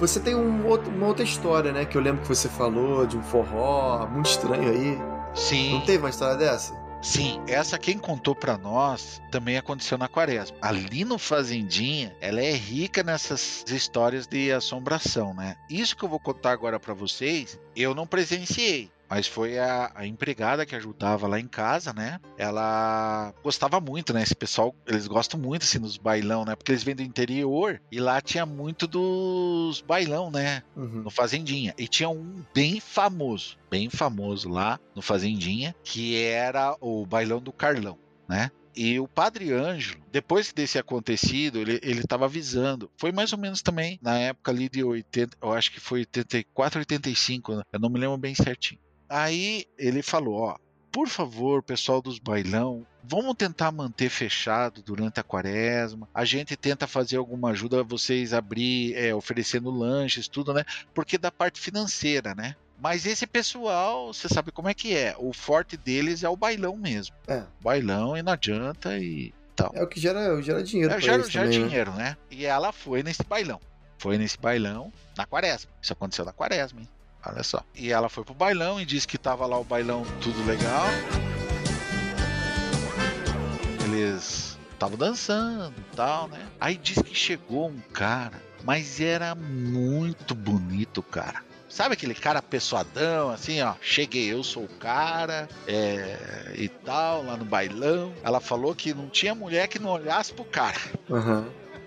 Speaker 2: Você tem um outro- uma outra história, né? Que eu lembro que você falou de um forró muito estranho aí.
Speaker 3: Sim.
Speaker 2: Não teve uma história dessa?
Speaker 3: Sim, essa quem contou pra nós também aconteceu na quaresma. Ali no Fazendinha, ela é rica nessas histórias de assombração, né? Isso que eu vou contar agora pra vocês, eu não presenciei. Mas foi a, a empregada que ajudava lá em casa, né? Ela gostava muito, né? Esse pessoal, eles gostam muito, assim, dos bailão, né? Porque eles vêm do interior e lá tinha muito dos bailão, né?
Speaker 2: Uhum.
Speaker 3: no Fazendinha. E tinha um bem famoso, bem famoso lá no Fazendinha, que era o bailão do Carlão, né? E o Padre Ângelo, depois desse acontecido, ele, ele tava avisando. Foi mais ou menos também na época ali de 80, eu acho que foi 84, 85, né? eu não me lembro bem certinho. Aí ele falou, ó, por favor, pessoal dos bailão, vamos tentar manter fechado durante a quaresma. A gente tenta fazer alguma ajuda a vocês abrir, é, oferecendo lanches, tudo, né? Porque da parte financeira, né? Mas esse pessoal, você sabe como é que é. O forte deles é o bailão mesmo.
Speaker 2: É.
Speaker 3: Bailão e não adianta e tal.
Speaker 2: É o que gera, gera dinheiro.
Speaker 3: É, gera, gera
Speaker 2: também, né?
Speaker 3: dinheiro, né? E ela foi nesse bailão. Foi nesse bailão na quaresma. Isso aconteceu na quaresma, hein? Olha só. E ela foi pro bailão e disse que tava lá o bailão tudo legal. Eles estavam dançando e tal, né? Aí diz que chegou um cara, mas era muito bonito, cara. Sabe aquele cara pessoadão, assim, ó? Cheguei, eu sou o cara, é, e tal, lá no bailão. Ela falou que não tinha mulher que não olhasse pro cara.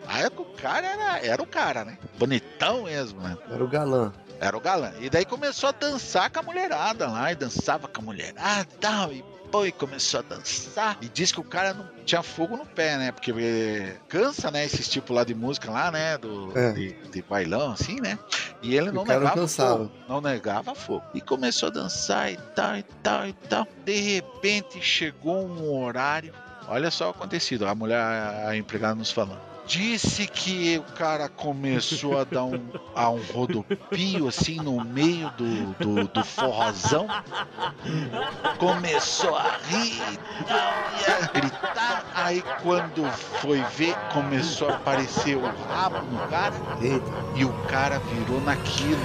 Speaker 2: Aham.
Speaker 3: Aí o cara era, era o cara, né? Bonitão mesmo, né?
Speaker 2: Era o galã.
Speaker 3: Era o galã. E daí começou a dançar com a mulherada lá, e dançava com a mulherada e tal, e pô, e começou a dançar. E disse que o cara não tinha fogo no pé, né? Porque eh, cansa, né, esse tipo lá de música lá, né? Do,
Speaker 2: É.
Speaker 3: de, de bailão, assim, né? E ele
Speaker 2: O
Speaker 3: não negava
Speaker 2: cansava.
Speaker 3: fogo. Não negava fogo. E começou a dançar e tal, e tal, e tal. De repente chegou um horário. Olha só o acontecido, a mulher, a empregada nos falando. Disse que o cara começou a dar um, a um rodopio assim no meio do, do, do forrozão. Começou a rir e e a gritar. Aí quando foi ver, começou a aparecer o rabo no cara. E o cara virou naquilo,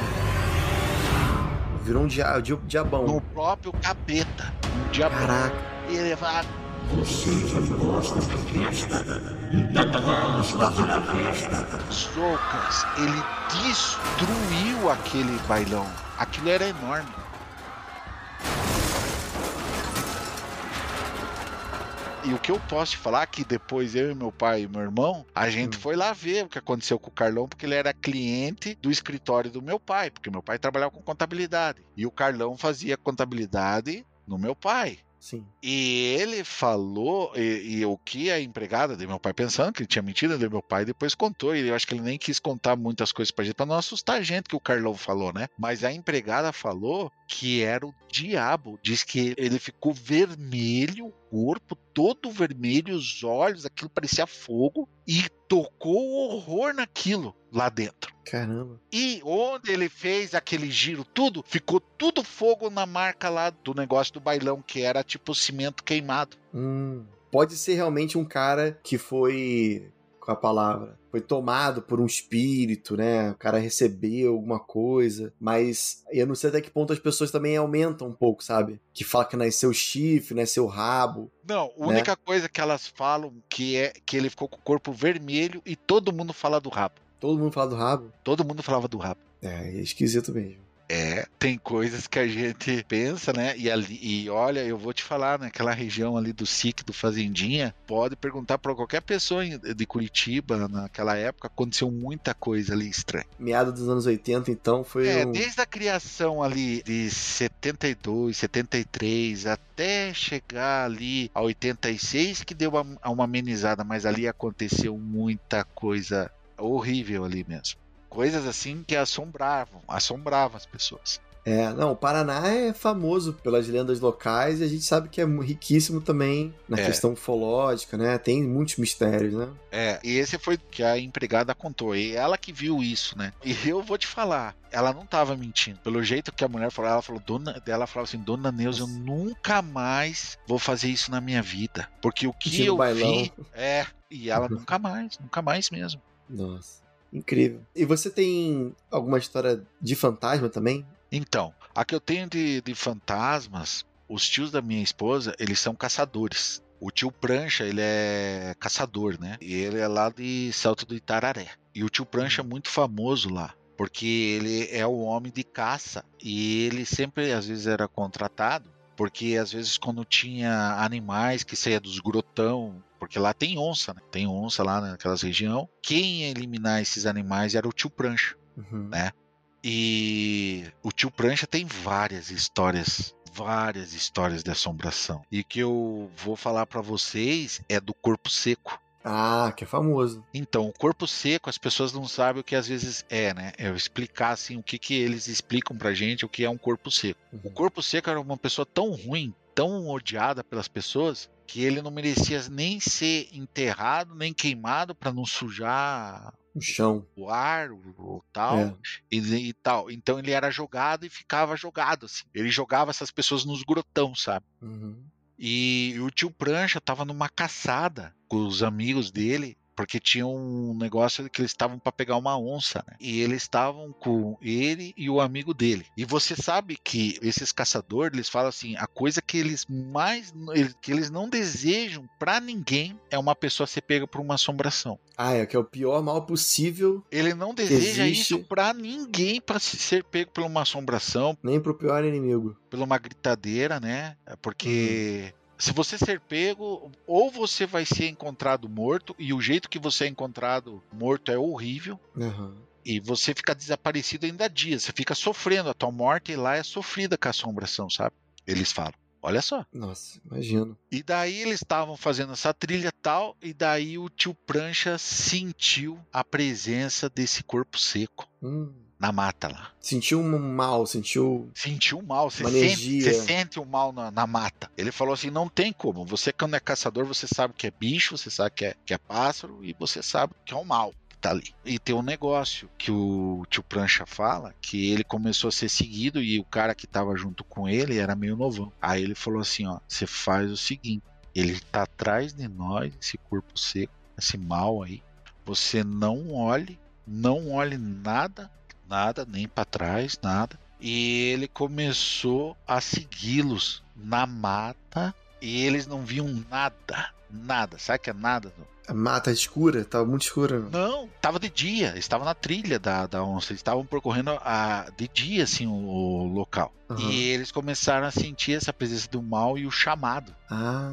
Speaker 2: Virou um dia, dia, diabão.
Speaker 3: no próprio capeta. Um diabo.
Speaker 2: Caraca.
Speaker 3: E ele vai. Socas, ele destruiu aquele bailão. Aquilo era enorme. E o que eu posso te falar é que depois eu e meu pai e meu irmão, a gente
Speaker 2: Hum.
Speaker 3: foi lá ver o que aconteceu com o Carlão, porque ele era cliente do escritório do meu pai, porque meu pai trabalhava com contabilidade. E o Carlão fazia contabilidade no meu pai.
Speaker 2: Sim.
Speaker 3: E ele falou, e, e o que a empregada de meu pai pensando que ele tinha mentido, de meu pai depois contou, e eu acho que ele nem quis contar muitas coisas pra gente, pra não assustar a gente que o Carlão falou, né? Mas a empregada falou que era o diabo, diz que ele ficou vermelho, o corpo todo vermelho, os olhos, aquilo parecia fogo, e tocou horror naquilo lá dentro.
Speaker 2: Caramba.
Speaker 3: E onde ele fez aquele giro tudo, ficou tudo fogo na marca lá do negócio do bailão, que era tipo cimento queimado.
Speaker 2: Hum. Pode ser realmente um cara que foi. Com a palavra. Foi tomado por um espírito, né? O cara recebeu alguma coisa. Mas eu não sei até que ponto as pessoas também aumentam um pouco, sabe? Que fala que nasceu chifre, nasceu rabo.
Speaker 3: Não, a única coisa que elas falam que é que ele ficou com o corpo vermelho e todo mundo fala do rabo.
Speaker 2: Todo mundo fala do rabo.
Speaker 3: Todo mundo falava do rabo.
Speaker 2: É, é esquisito mesmo.
Speaker 3: É, tem coisas que a gente pensa, né? E, ali, e olha, eu vou te falar, naquela região ali do SIC, do Fazendinha, pode perguntar para qualquer pessoa de Curitiba, naquela época, aconteceu muita coisa ali estranha.
Speaker 2: Meado dos anos 80, então, foi.
Speaker 3: É,
Speaker 2: um...
Speaker 3: desde a criação ali de 72, 73, até chegar ali a 86, que deu uma, uma amenizada, mas ali aconteceu muita coisa horrível ali mesmo. Coisas assim que assombravam, assombravam as pessoas.
Speaker 2: É, não, o Paraná é famoso pelas lendas locais e a gente sabe que é riquíssimo também na
Speaker 3: É.
Speaker 2: questão ufológica, né? Tem muitos mistérios, né?
Speaker 3: É, e esse foi o que a empregada contou. E ela que viu isso, né? E eu vou te falar, ela não tava mentindo. Pelo jeito que a mulher falou, ela falou, dona, ela falava assim, dona Neuza, eu nunca mais vou fazer isso na minha vida. Porque o que eu
Speaker 2: bailão.
Speaker 3: vi é. E ela nunca mais, nunca mais mesmo.
Speaker 2: Nossa, incrível. E você tem alguma história de fantasma também?
Speaker 3: Então, a que eu tenho de, de fantasmas, os tios da minha esposa, eles são caçadores. O tio Prancha, ele é caçador, né? E ele é lá de Salto do Itararé. E o tio Prancha é muito famoso lá, porque ele é o homem de caça. E ele sempre, às vezes, era contratado, porque às vezes quando tinha animais que saía dos grotão, porque lá tem onça, né? Tem onça lá naquelas região. Quem ia eliminar esses animais era o tio Prancha.
Speaker 2: Uhum.
Speaker 3: Né? E o tio Prancha tem várias histórias, várias histórias de assombração. E que eu vou falar pra vocês é do corpo seco.
Speaker 2: Ah, que é famoso.
Speaker 3: Então, o corpo seco, as pessoas não sabem o que às vezes é, né? Eu explicar assim o que que eles explicam pra gente o que é um corpo seco. O
Speaker 2: Uhum.
Speaker 3: corpo seco era uma pessoa tão ruim, tão odiada pelas pessoas, que ele não merecia nem ser enterrado, nem queimado pra não sujar
Speaker 2: O chão.
Speaker 3: o ar, o, o tal,
Speaker 2: É.
Speaker 3: e, e tal. Então ele era jogado e ficava jogado assim. Ele jogava essas pessoas nos grotão, sabe?
Speaker 2: Uhum.
Speaker 3: E o tio Prancha tava numa caçada com os amigos dele, porque tinha um negócio que eles estavam para pegar uma onça, né? E eles estavam com ele e o amigo dele. E você sabe que esses caçadores, eles falam assim, a coisa que eles mais que eles não desejam para ninguém é uma pessoa ser pega por uma assombração.
Speaker 2: Ah, é que é o pior mal possível,
Speaker 3: Ele não deseja isso pra ninguém se- ser pego por uma assombração,
Speaker 2: nem pro pior inimigo.
Speaker 3: por uma gritadeira, né? É Porque se você ser pego, ou você vai ser encontrado morto, e o jeito que você é encontrado morto é horrível,
Speaker 2: Aham.
Speaker 3: e você fica desaparecido ainda dias. Você fica sofrendo. A tua morte lá é sofrida com a assombração, sabe? Eles falam. Olha só.
Speaker 2: Nossa, imagino.
Speaker 3: E daí eles estavam fazendo essa trilha tal, e daí o tio Prancha sentiu a presença desse corpo seco
Speaker 2: Hum.
Speaker 3: Na mata lá.
Speaker 2: Sentiu um mal, sentiu.
Speaker 3: Sentiu o mal, você sente, você sente o mal na, na mata. Ele falou assim: não tem como. Você, quando é caçador, você sabe que é bicho, você sabe que é, que é pássaro e você sabe que é o mal tá ali. E tem um negócio que o tio Prancha fala, que ele começou a ser seguido e o cara que tava junto com ele era meio novão. Aí ele falou assim, ó, você faz o seguinte, ele tá atrás de nós, esse corpo seco, esse mal aí. Você não olhe, não olhe nada, nada, nem para trás, nada. E ele começou a segui-los na mata e eles não viam nada, nada. Sabe que é nada?
Speaker 2: A mata escura, tava muito escura.
Speaker 3: Não, tava de dia, eles estavam na trilha da, da onça, eles estavam percorrendo a, de dia, assim, o, o local. Uhum. E eles começaram a sentir essa presença do mal e o chamado.
Speaker 2: Ah.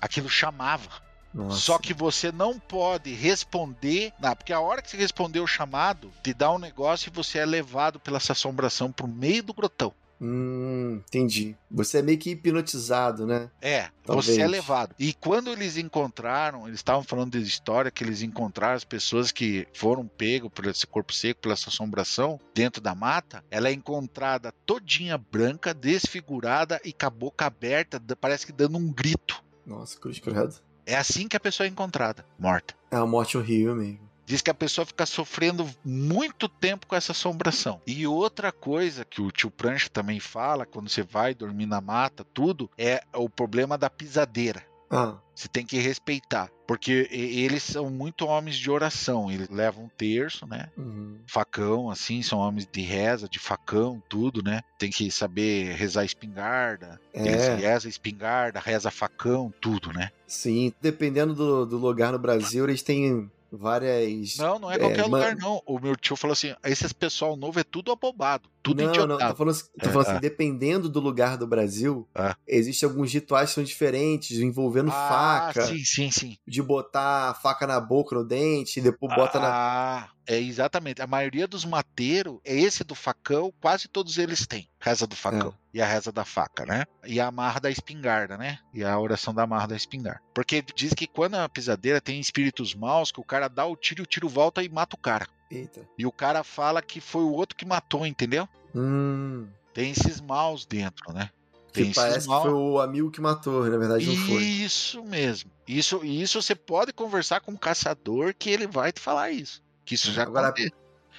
Speaker 3: Aquilo chamava.
Speaker 2: Nossa.
Speaker 3: Só que você não pode responder, não, porque a hora que você responder o chamado, te dá um negócio e você é levado pela essa assombração pro meio do grotão.
Speaker 2: Hum, entendi. Você é meio que hipnotizado, né?
Speaker 3: É, Talvez. você é levado. E quando eles encontraram, eles estavam falando de história que eles encontraram as pessoas que foram pegos por esse corpo seco, pela essa assombração, dentro da mata, ela é encontrada todinha branca, desfigurada e com a boca aberta, parece que dando um grito.
Speaker 2: Nossa, cruz credo.
Speaker 3: É assim que a pessoa é encontrada, morta.
Speaker 2: É uma morte horrível mesmo.
Speaker 3: Diz que a pessoa fica sofrendo muito tempo com essa assombração. E outra coisa que o tio Prancha também fala, quando você vai dormir na mata, tudo, é o problema da pisadeira.
Speaker 2: Ah.
Speaker 3: Você tem que respeitar. Porque eles são muito homens de oração. Eles levam um terço, né?
Speaker 2: Uhum.
Speaker 3: Facão, assim, são homens de reza, de facão, tudo, né? Tem que saber rezar espingarda.
Speaker 2: É.
Speaker 3: Eles reza espingarda, reza facão, tudo, né?
Speaker 2: Sim, dependendo do, do lugar no Brasil, eles têm várias.
Speaker 3: Não, não é qualquer é, lugar, man... não. O meu tio falou assim: esse pessoal novo é tudo abobado, tudo
Speaker 2: não,
Speaker 3: idiotado.
Speaker 2: Não, tô falando, tô falando é, assim, é. dependendo do lugar do Brasil,
Speaker 3: é.
Speaker 2: existem alguns rituais que são diferentes, envolvendo
Speaker 3: ah,
Speaker 2: faca.
Speaker 3: Sim, sim, sim.
Speaker 2: De botar a faca na boca, no dente, e depois bota
Speaker 3: ah,
Speaker 2: na.
Speaker 3: É exatamente. A maioria dos mateiros, é esse do facão, quase todos eles têm. Reza do facão.
Speaker 2: É.
Speaker 3: E a reza da faca, né? E a amarra da espingarda, né? E a oração da amarra da espingarda. Porque diz que quando a pisadeira tem espíritos maus, que o cara dá o tiro e o tiro volta e mata o cara.
Speaker 2: Eita.
Speaker 3: E o cara fala que foi o outro que matou, entendeu?
Speaker 2: Hum.
Speaker 3: Tem esses maus dentro, né?
Speaker 2: Que
Speaker 3: Tem
Speaker 2: parece
Speaker 3: maus.
Speaker 2: que foi o amigo que matou, na verdade não foi.
Speaker 3: Isso mesmo. Isso, isso você pode conversar com um caçador que ele vai te falar isso. Que isso já
Speaker 2: Agora,
Speaker 3: acontece.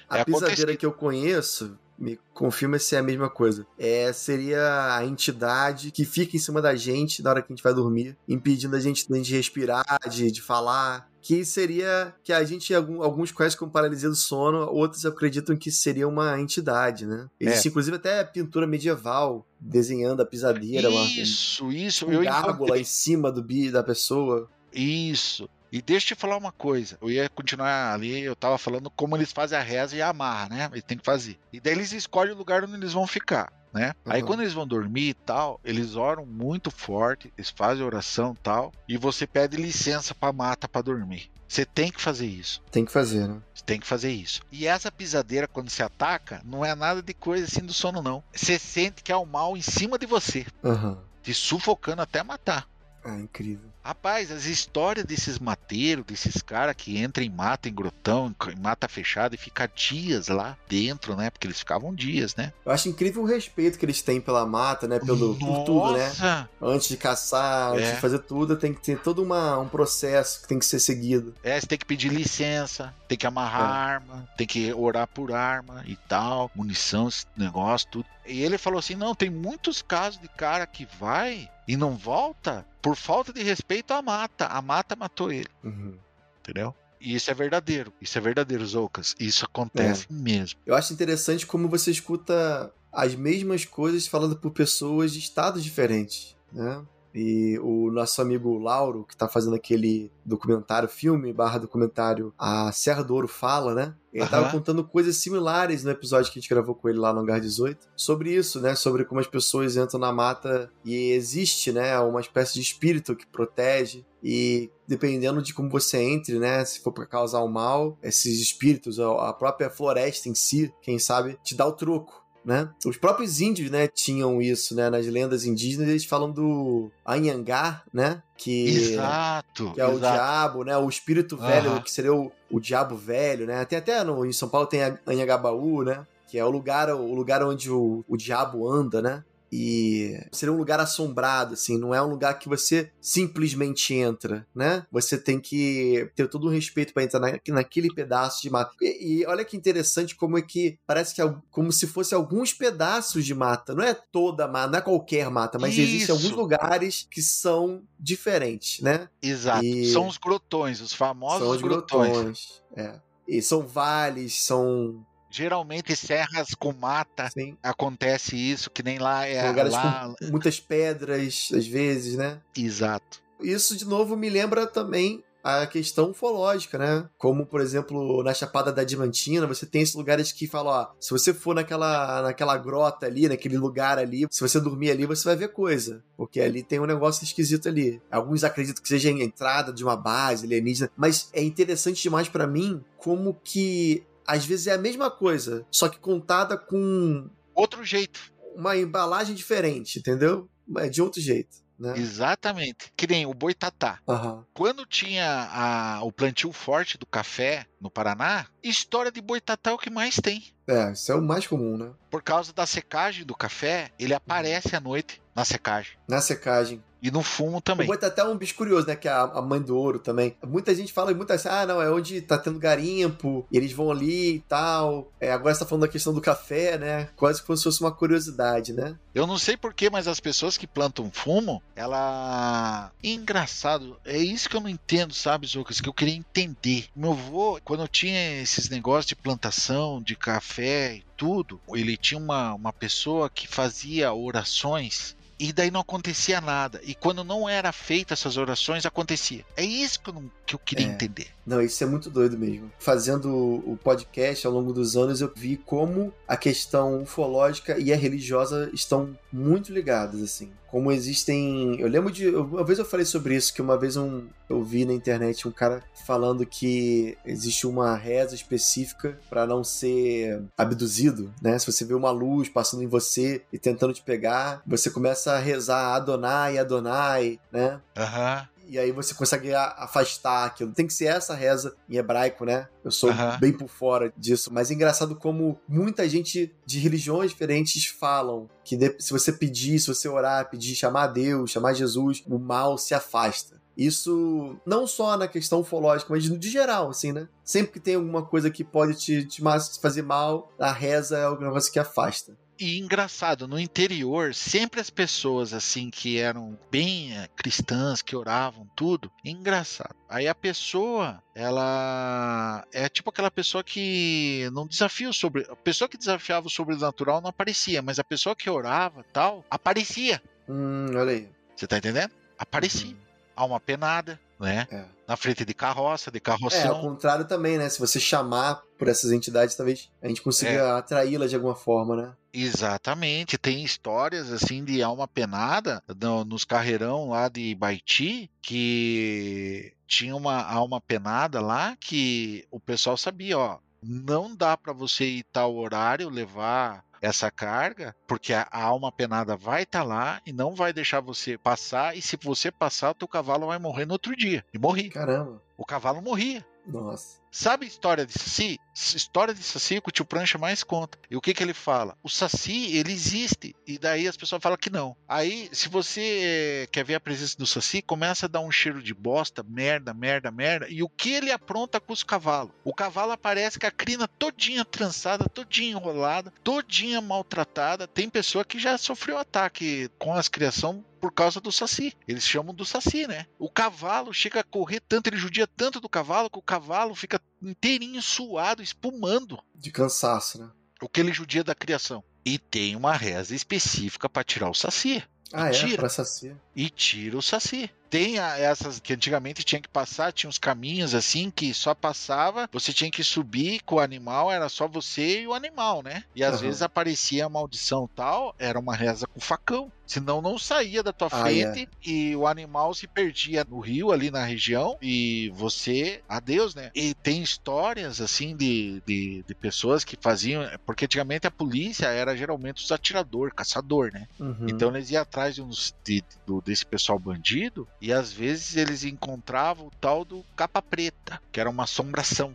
Speaker 2: A
Speaker 3: É
Speaker 2: pisadeira que eu conheço, me confirma se é a mesma coisa. É, seria a entidade que fica em cima da gente na hora que a gente vai dormir, impedindo a gente de respirar, de, de falar. Que seria que a gente, alguns conhecem como paralisia do sono, outros acreditam que seria uma entidade, né? Existe inclusive até pintura medieval desenhando a pisadeira, uma,
Speaker 3: Isso, isso.
Speaker 2: um
Speaker 3: eu
Speaker 2: gárgula
Speaker 3: encontrei-
Speaker 2: em cima do bi da pessoa.
Speaker 3: Isso. E deixa eu te falar uma coisa. Eu ia continuar ali, eu tava falando como eles fazem a reza e a amarra, né? Eles têm que fazer. E daí eles escolhem o lugar onde eles vão ficar, né? Aí
Speaker 2: Uhum.
Speaker 3: quando eles vão dormir e tal, eles oram muito forte, eles fazem oração e tal, e você pede licença pra mata pra dormir. Você tem que fazer isso.
Speaker 2: Tem que fazer, né?
Speaker 3: Você tem que fazer isso. E essa pisadeira, quando se ataca, não é nada de coisa assim do sono, não. Você sente que é o mal em cima de você,
Speaker 2: Aham.
Speaker 3: te sufocando até matar.
Speaker 2: Ah, incrível.
Speaker 3: Rapaz, as histórias desses mateiros, desses caras que entram em mata, em grotão, em mata fechada e fica dias lá dentro, né? Porque eles ficavam dias, né?
Speaker 2: Eu acho incrível o respeito que eles têm pela mata, né? Pelo, por tudo, né? Antes de caçar, antes
Speaker 3: É.
Speaker 2: de fazer tudo, tem que ter todo uma, um processo que tem que ser seguido.
Speaker 3: É, você tem que pedir licença, tem que amarrar
Speaker 2: É.
Speaker 3: arma, tem que orar por arma e tal, munição, esse negócio, tudo. E ele falou assim: não, tem muitos casos de cara que vai e não volta por falta de respeito à mata. A mata matou ele.
Speaker 2: Uhum.
Speaker 3: entendeu? E isso é verdadeiro, isso é verdadeiro, Zoucas. Isso acontece
Speaker 2: É.
Speaker 3: mesmo.
Speaker 2: Eu acho interessante como você escuta as mesmas coisas falando por pessoas de estados diferentes, né? E o nosso amigo Lauro, que tá fazendo aquele documentário, filme barra documentário, a Serra do Ouro Fala, né? Ele tava
Speaker 3: Aham.
Speaker 2: contando coisas similares no episódio que a gente gravou com ele lá no Hangar 18, sobre isso, né? Sobre como as pessoas entram na mata e existe, né? Uma espécie de espírito que protege e dependendo de como você entre, né? Se for pra causar o mal, esses espíritos, a própria floresta em si, quem sabe, te dá o troco. Né? Os próprios índios, né, tinham isso, né? Nas lendas indígenas, eles falam do Anhangá, né? Que,
Speaker 3: Exato.
Speaker 2: que é o
Speaker 3: exato.
Speaker 2: diabo, né? O espírito velho,
Speaker 3: Aham.
Speaker 2: que seria o, o diabo velho, né? Tem até no, em São Paulo tem Anhangabaú, né? Que é o lugar, o lugar onde o, o diabo anda, né? E seria um lugar assombrado, assim, não é um lugar que você simplesmente entra, né? Você tem que ter todo um respeito para entrar na, naquele pedaço de mata. E, e, olha que interessante como é que parece que é como se fosse alguns pedaços de mata. Não é toda mata, não é qualquer mata, mas Isso. existem alguns lugares que são diferentes, né?
Speaker 3: Exato. E... São os grotões, os famosos são os grotões. grotões.
Speaker 2: É. E são vales, são
Speaker 3: Geralmente serras com mata Sim. acontece isso, que nem lá é.
Speaker 2: Lugares
Speaker 3: lá...
Speaker 2: com muitas pedras, às vezes, né?
Speaker 3: Exato.
Speaker 2: Isso, de novo, me lembra também a questão ufológica, né? Como, por exemplo, na Chapada da Diamantina, você tem esses lugares que falam, ó, se você for naquela, naquela grota ali, naquele lugar ali, se você dormir ali, você vai ver coisa. Porque ali tem um negócio esquisito ali. Alguns acreditam que seja a entrada de uma base alienígena, mas é interessante demais para mim como que às vezes é a mesma coisa, só que contada com
Speaker 3: outro jeito.
Speaker 2: Uma embalagem diferente, entendeu? É de outro jeito. Né?
Speaker 3: Exatamente. Que nem o boitatá.
Speaker 2: Uhum.
Speaker 3: Quando tinha a, o plantio forte do café no Paraná, história de boitatá é o que mais tem.
Speaker 2: É, isso é o mais comum, né?
Speaker 3: Por causa da secagem do café, ele aparece à noite na secagem.
Speaker 2: Na secagem.
Speaker 3: E no fumo também.
Speaker 2: O Boitatá é um bicho curioso, né? Que é a, mãe do ouro também. Muita gente fala, muita assim, ah, não, é onde tá tendo garimpo, e eles vão ali e tal. É, agora você tá falando da questão do café, né? Quase como se fosse uma curiosidade, né?
Speaker 3: Eu não sei porquê, mas as pessoas que plantam fumo, ela. Engraçado, é isso que eu não entendo, sabe, Zucas? Que eu queria entender. Meu avô, quando eu tinha esses negócios de plantação, de café e tudo, ele tinha uma, uma pessoa que fazia orações e daí não acontecia nada. E quando não era feita essas orações, acontecia. É isso que eu, não, que eu queria é. entender.
Speaker 2: Não, isso é muito doido mesmo. Fazendo o podcast ao longo dos anos, eu vi como a questão ufológica e a religiosa estão muito ligadas, assim. Como existem. Eu lembro de. Uma vez eu falei sobre isso, que uma vez um, eu vi na internet um cara falando que existe uma reza específica para não ser abduzido, né? Se você vê uma luz passando em você e tentando te pegar, você começa a rezar Adonai, Adonai, né?
Speaker 3: Aham. Uhum
Speaker 2: e aí você consegue afastar aquilo. Tem que ser essa reza em hebraico, né? Eu sou uhum. bem por fora disso, mas é engraçado como muita gente de religiões diferentes falam que se você pedir, se você orar, pedir, chamar Deus, chamar Jesus, o mal se afasta. Isso não só na questão ufológica, mas de geral, assim, né? Sempre que tem alguma coisa que pode te, te fazer mal, a reza é algo que afasta.
Speaker 3: E engraçado, no interior, sempre as pessoas assim que eram bem eh, cristãs, que oravam tudo, engraçado. Aí a pessoa, ela é tipo aquela pessoa que não desafia sobre, a pessoa que desafiava o sobrenatural não aparecia, mas a pessoa que orava, tal, aparecia.
Speaker 2: Hum, olha aí.
Speaker 3: Você tá entendendo? Aparecia. Uhum. Alma penada, né? É. Na frente de carroça, de carroção. É,
Speaker 2: ao contrário também, né? Se você chamar por essas entidades, talvez a gente consiga é. atraí-las de alguma forma, né?
Speaker 3: Exatamente. Tem histórias assim de alma penada no, nos carreirão lá de Baiti que tinha uma alma penada lá que o pessoal sabia, ó, não dá para você ir tal horário levar essa carga, porque a, alma penada vai estar tá lá e não vai deixar você passar, e se você passar, o teu cavalo vai morrer no outro dia. E morri.
Speaker 2: Caramba.
Speaker 3: O cavalo morria.
Speaker 2: Nossa.
Speaker 3: Sabe história de Saci? História de Saci que o tio Prancha mais conta. E o que que ele fala? O Saci, ele existe. E daí as pessoas falam que não. Aí, se você quer ver a presença do Saci, começa a dar um cheiro de bosta, merda, merda, merda. E o que ele apronta com os cavalos? O cavalo aparece com a crina todinha trançada, todinha enrolada, todinha maltratada. Tem pessoa que já sofreu ataque com as criação por causa do Saci. Eles chamam do Saci, né? O cavalo chega a correr tanto, ele judia tanto do cavalo que o cavalo fica inteirinho suado, espumando.
Speaker 2: De cansaço, né?
Speaker 3: O que ele judia da criação. E tem uma reza específica para tirar o Saci.
Speaker 2: Ah, e é? Tira. Pra Saci.
Speaker 3: E tira o Saci tem a, essas que antigamente tinha que passar, tinha uns caminhos assim que só passava, você tinha que subir com o animal, era só você e o animal, né? E às uhum. vezes aparecia a maldição tal, era uma reza com facão. Senão não saía da tua ah, frente é. e o animal se perdia no rio, ali na região, e você, adeus, né? E tem histórias assim de, de, de pessoas que faziam, porque antigamente a polícia era geralmente os atirador, caçador, né? Uhum. Então eles iam atrás de uns, de, do, desse pessoal bandido e às vezes eles encontravam o tal do capa preta, que era uma assombração.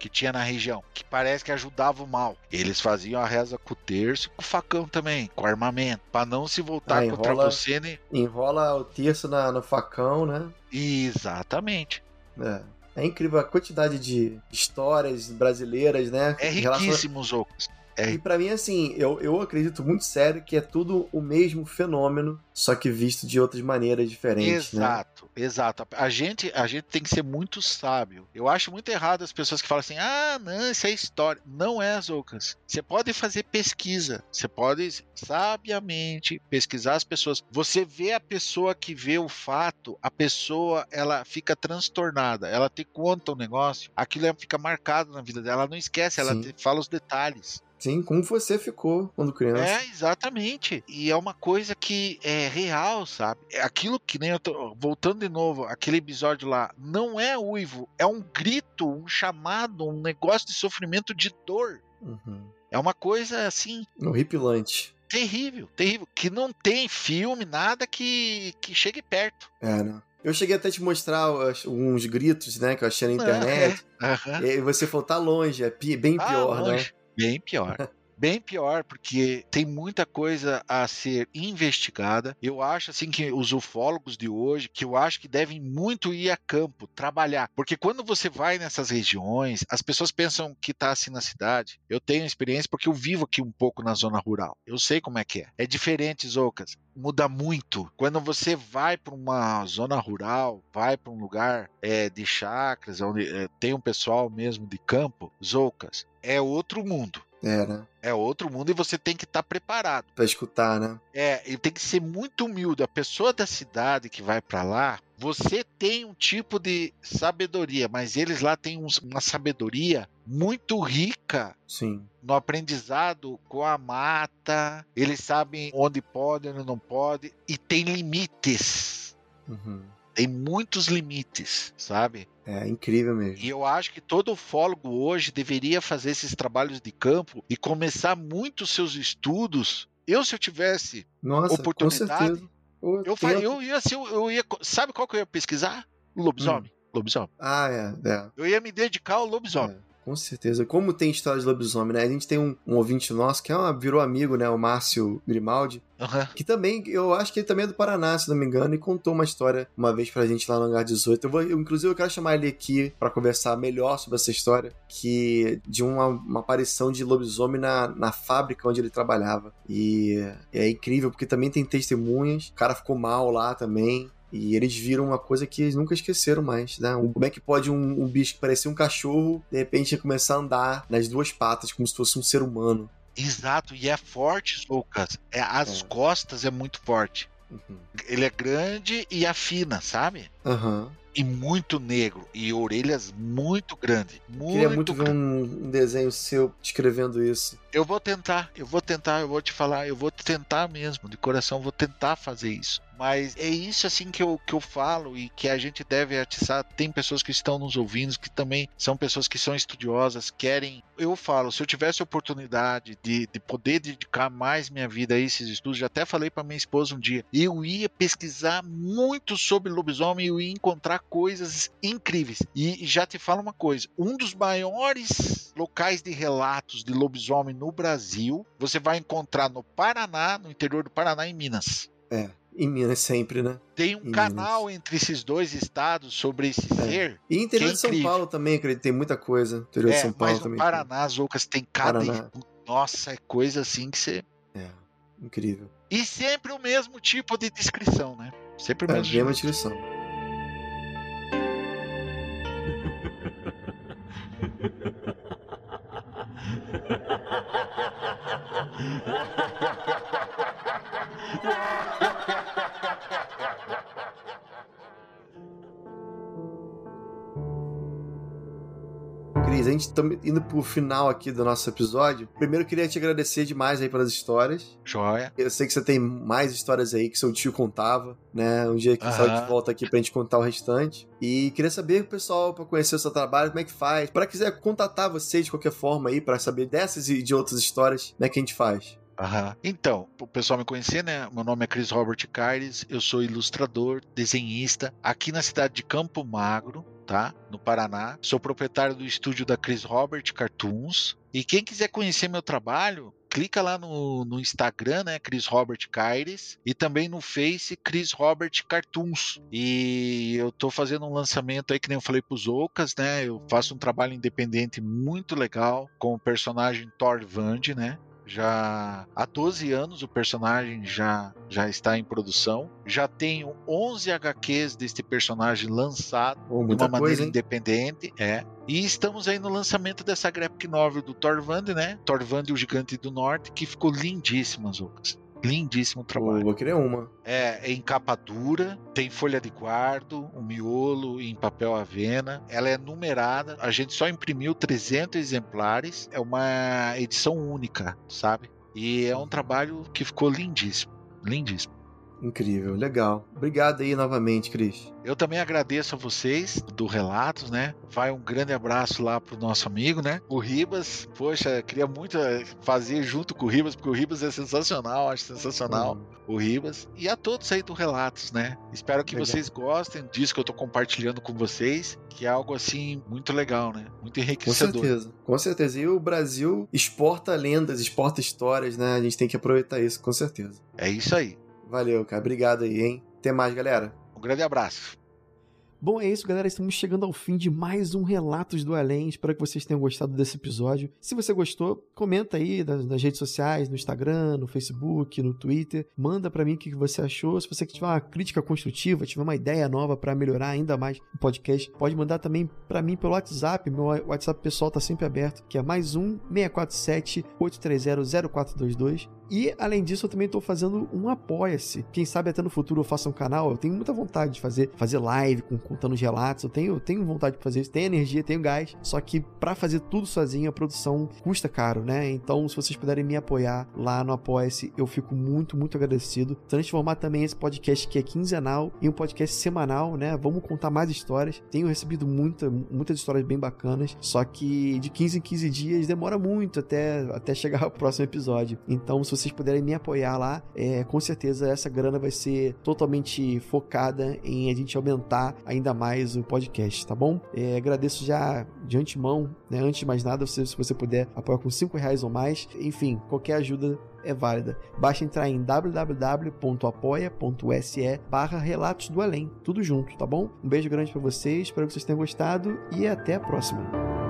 Speaker 3: Que tinha na região, que parece que ajudava o mal. Eles faziam a reza com o terço e com o facão também, com armamento, para não se voltar
Speaker 2: Ah,
Speaker 3: contra
Speaker 2: enrola-
Speaker 3: você, né?
Speaker 2: Enrola o terço na, no facão, né?
Speaker 3: Exatamente.
Speaker 2: É. É incrível a quantidade de histórias brasileiras, né?
Speaker 3: É riquíssimo, Zocas. É
Speaker 2: E pra mim, assim, eu, eu acredito muito sério que é tudo o mesmo fenômeno, só que visto de outras maneiras diferentes, né?
Speaker 3: Exato, exato. A gente, a gente tem que ser muito sábio. Eu acho muito errado as pessoas que falam assim: ah, não, isso é história. Não é, Zoucas. Você pode fazer pesquisa. Você pode sabiamente pesquisar as pessoas. Você vê a pessoa que vê o fato, a pessoa ela fica transtornada. Ela te conta o negócio, aquilo é- fica marcado na vida dela. Ela não esquece, ela te fala os detalhes.
Speaker 2: Sim, como você ficou quando criança.
Speaker 3: É, exatamente. E é uma coisa que é real, sabe? É aquilo que nem eu tô. Voltando de novo, aquele episódio lá, não é uivo, é um grito, um chamado, um negócio de sofrimento de dor.
Speaker 2: Uhum.
Speaker 3: É uma coisa assim.
Speaker 2: Horripilante.
Speaker 3: Terrível, terrível. Que não tem filme, nada que, que chegue perto.
Speaker 2: É, né? Eu cheguei até a te mostrar os- uns gritos, né, que eu achei na
Speaker 3: Não,
Speaker 2: internet.
Speaker 3: Aham.
Speaker 2: E você falou, tá longe, é bem
Speaker 3: Ah,
Speaker 2: pior, né?
Speaker 3: Bem pior. Bem pior, porque tem muita coisa a ser investigada. Eu acho assim que os ufólogos de hoje, que eu acho que devem muito ir a campo, trabalhar. Porque quando você vai nessas regiões, as pessoas pensam que tá assim na cidade. Eu tenho experiência porque eu vivo aqui um pouco na zona rural. Eu sei como é que é. É diferente, Zoucas. Muda muito. Quando você vai para uma zona rural, vai para um lugar é, de chacras, onde é, tem um pessoal mesmo de campo, Zoucas, é outro mundo.
Speaker 2: É, né?
Speaker 3: É outro mundo e você tem que estar preparado.
Speaker 2: Pra escutar, né?
Speaker 3: É, ele tem que ser muito humilde. A pessoa da cidade que vai pra lá, você tem um tipo de sabedoria, mas eles lá têm uma sabedoria muito rica
Speaker 2: Sim.
Speaker 3: no aprendizado com a mata. Eles sabem onde pode, onde não pode e tem limites.
Speaker 2: Uhum.
Speaker 3: Tem muitos limites, sabe?
Speaker 2: É incrível mesmo.
Speaker 3: E eu acho que todo ufólogo hoje deveria fazer esses trabalhos de campo e começar muito seus estudos. Eu, se eu tivesse,
Speaker 2: Nossa,
Speaker 3: oportunidade, eu, fa-
Speaker 2: tempo.
Speaker 3: eu ia ser, eu ia, sabe qual que eu ia pesquisar? Lobisomem. Lobisomem.
Speaker 2: Ah, é, é.
Speaker 3: Eu ia me dedicar ao lobisomem.
Speaker 2: É, com certeza. Como tem história de lobisomem, né? A gente tem um, um ouvinte nosso que é uma- virou amigo, né? O Márcio Grimaldi.
Speaker 3: Aham.
Speaker 2: Que também, eu acho que ele também é do Paraná, se não me engano, e contou uma história uma vez pra gente lá no Hangar 18. Eu vou, eu, inclusive, eu quero chamar ele aqui pra conversar melhor sobre essa história, que de uma, uma aparição de lobisomem na, na fábrica onde ele trabalhava. E é incrível, porque também tem testemunhas. O cara ficou mal lá também. E eles viram uma coisa que eles nunca esqueceram mais, né? Como é que pode um, um bicho que parecia um cachorro, de repente, começar a andar nas duas patas, como se fosse um ser humano?
Speaker 3: Exato, e é forte, Lucas. É, as
Speaker 2: É.
Speaker 3: costas é muito forte.
Speaker 2: Uhum.
Speaker 3: Ele é grande e afina, sabe?
Speaker 2: Aham.
Speaker 3: E muito negro. E orelhas muito grandes.
Speaker 2: Queria muito
Speaker 3: Muito
Speaker 2: ver um, um desenho seu descrevendo isso.
Speaker 3: Eu vou tentar, eu vou tentar, eu vou te falar, eu vou tentar mesmo, de coração, eu vou tentar fazer isso. Mas é isso assim que eu, que eu falo e que a gente deve atiçar. Tem pessoas que estão nos ouvindo que também são pessoas que são estudiosas, querem. Eu falo, se eu tivesse oportunidade de, de poder dedicar mais minha vida a esses estudos, já até falei para minha esposa um dia, eu ia pesquisar muito sobre lobisomem e eu ia encontrar coisas incríveis. E já te falo uma coisa: um dos maiores locais de relatos de lobisomem no Brasil, você vai encontrar no Paraná, no interior do Paraná, em Minas.
Speaker 2: É, em Minas sempre, né?
Speaker 3: Tem um
Speaker 2: Em
Speaker 3: canal entre esses dois estados sobre esse ser.
Speaker 2: E interior
Speaker 3: Que
Speaker 2: de São
Speaker 3: incrível.
Speaker 2: Paulo também, acredito, tem muita coisa. Interior de
Speaker 3: É,
Speaker 2: São Paulo
Speaker 3: mas no
Speaker 2: também.
Speaker 3: Paraná, as Ocas tem cada.
Speaker 2: Paraná.
Speaker 3: Nossa, é coisa assim que você.
Speaker 2: É, incrível.
Speaker 3: E sempre o mesmo tipo de descrição, né? Sempre o
Speaker 2: É,
Speaker 3: mesmo
Speaker 2: mesma
Speaker 3: tipo.
Speaker 2: descrição. A gente está indo pro final aqui do nosso episódio. Primeiro, eu queria te agradecer demais aí pelas histórias.
Speaker 3: Joia.
Speaker 2: Eu sei que você tem mais histórias aí que seu tio contava, né? Um dia que saiu de volta aqui pra gente contar o restante. E queria saber, pessoal, pra conhecer o seu trabalho, como é que faz. Pra quiser contatar você de qualquer forma aí, pra saber dessas e de outras histórias, como é que a gente faz?
Speaker 3: Aham. Então, o pessoal me conhecer, né? Meu nome é Chris Robert Caires, eu sou ilustrador, desenhista, aqui na cidade de Campo Magro, tá? No Paraná. Sou proprietário do estúdio da Chris Robert Cartoons. E quem quiser conhecer meu trabalho, clica lá no, no Instagram, né, Chris Robert Caires, e também no Face, Chris Robert Cartoons. E eu tô fazendo um lançamento aí, que nem eu falei pros Ocas, né, eu faço um trabalho independente muito legal com o personagem Thor Vand, né, já há 12 anos o personagem já, já está em produção. Já tenho 11 HQs deste personagem lançado
Speaker 4: Oh,
Speaker 3: de uma maneira independente, é. E estamos aí no lançamento dessa graphic novel do Thorvand, né? Thorvand e o Gigante do Norte, que ficou lindíssima, Lucas. Lindíssimo trabalho.
Speaker 4: vou querer uma.
Speaker 3: É, é em capa dura, tem folha de guardo, um miolo em papel avena. Ela é numerada, a gente só imprimiu 300 exemplares. É uma edição única, sabe? E é um trabalho que ficou lindíssimo. Lindíssimo.
Speaker 4: Incrível, legal. Obrigado aí novamente, Cris.
Speaker 3: Eu também agradeço a vocês do Relatos, né? Vai um grande abraço lá pro nosso amigo, né? O Ribas. Poxa, queria muito eh, fazer junto com o Ribas, porque o Ribas é sensacional, acho sensacional o Ribas. E a todos aí do Relatos, né? Espero que
Speaker 4: Legal.
Speaker 3: vocês gostem disso que eu tô compartilhando com vocês, que é algo assim muito legal, né? Muito
Speaker 4: Com
Speaker 3: enriquecedor.
Speaker 4: certeza, com certeza. E o Brasil exporta lendas, exporta histórias, né? A gente tem que aproveitar isso, com certeza.
Speaker 3: É isso aí.
Speaker 4: Valeu, cara. Obrigado aí, hein? Até mais, galera.
Speaker 3: Um grande abraço.
Speaker 2: Bom, é isso, galera. Estamos chegando ao fim de mais um Relatos do Além. Espero que vocês tenham gostado desse episódio. Se você gostou, comenta aí nas, nas redes sociais, no Instagram, no Facebook, no Twitter. Manda pra mim o que você achou. Se você tiver uma crítica construtiva, tiver uma ideia nova pra melhorar ainda mais o podcast, pode mandar também pra mim pelo WhatsApp. Meu WhatsApp pessoal tá sempre aberto, que é mais um 647 830 0422. E, além disso, eu também estou fazendo um Apoia-se. Quem sabe até no futuro eu faça um canal. Eu tenho muita vontade de fazer, fazer live com, contando os relatos. Eu tenho, tenho vontade de fazer isso. Tenho energia, tenho gás. Só que para fazer tudo sozinho, a produção custa caro, né? Então, se vocês puderem me apoiar lá no Apoia-se, eu fico muito, muito agradecido. Transformar também esse podcast que é quinzenal em um podcast semanal, né? Vamos contar mais histórias. Tenho recebido muita, muitas histórias bem bacanas. Só que de 15 em 15 dias demora muito até, até chegar ao próximo episódio. Então, se vocês puderem me apoiar lá, é, com certeza essa grana vai ser totalmente focada em a gente aumentar ainda mais o podcast, tá bom? É, agradeço já de antemão, né? Antes de mais nada, se você puder apoiar com 5 reais ou mais, enfim, qualquer ajuda é válida. Basta entrar em www.apoia.se barra Relatos do Além, tudo junto, tá bom? Um beijo grande pra vocês, espero que vocês tenham gostado e até a próxima.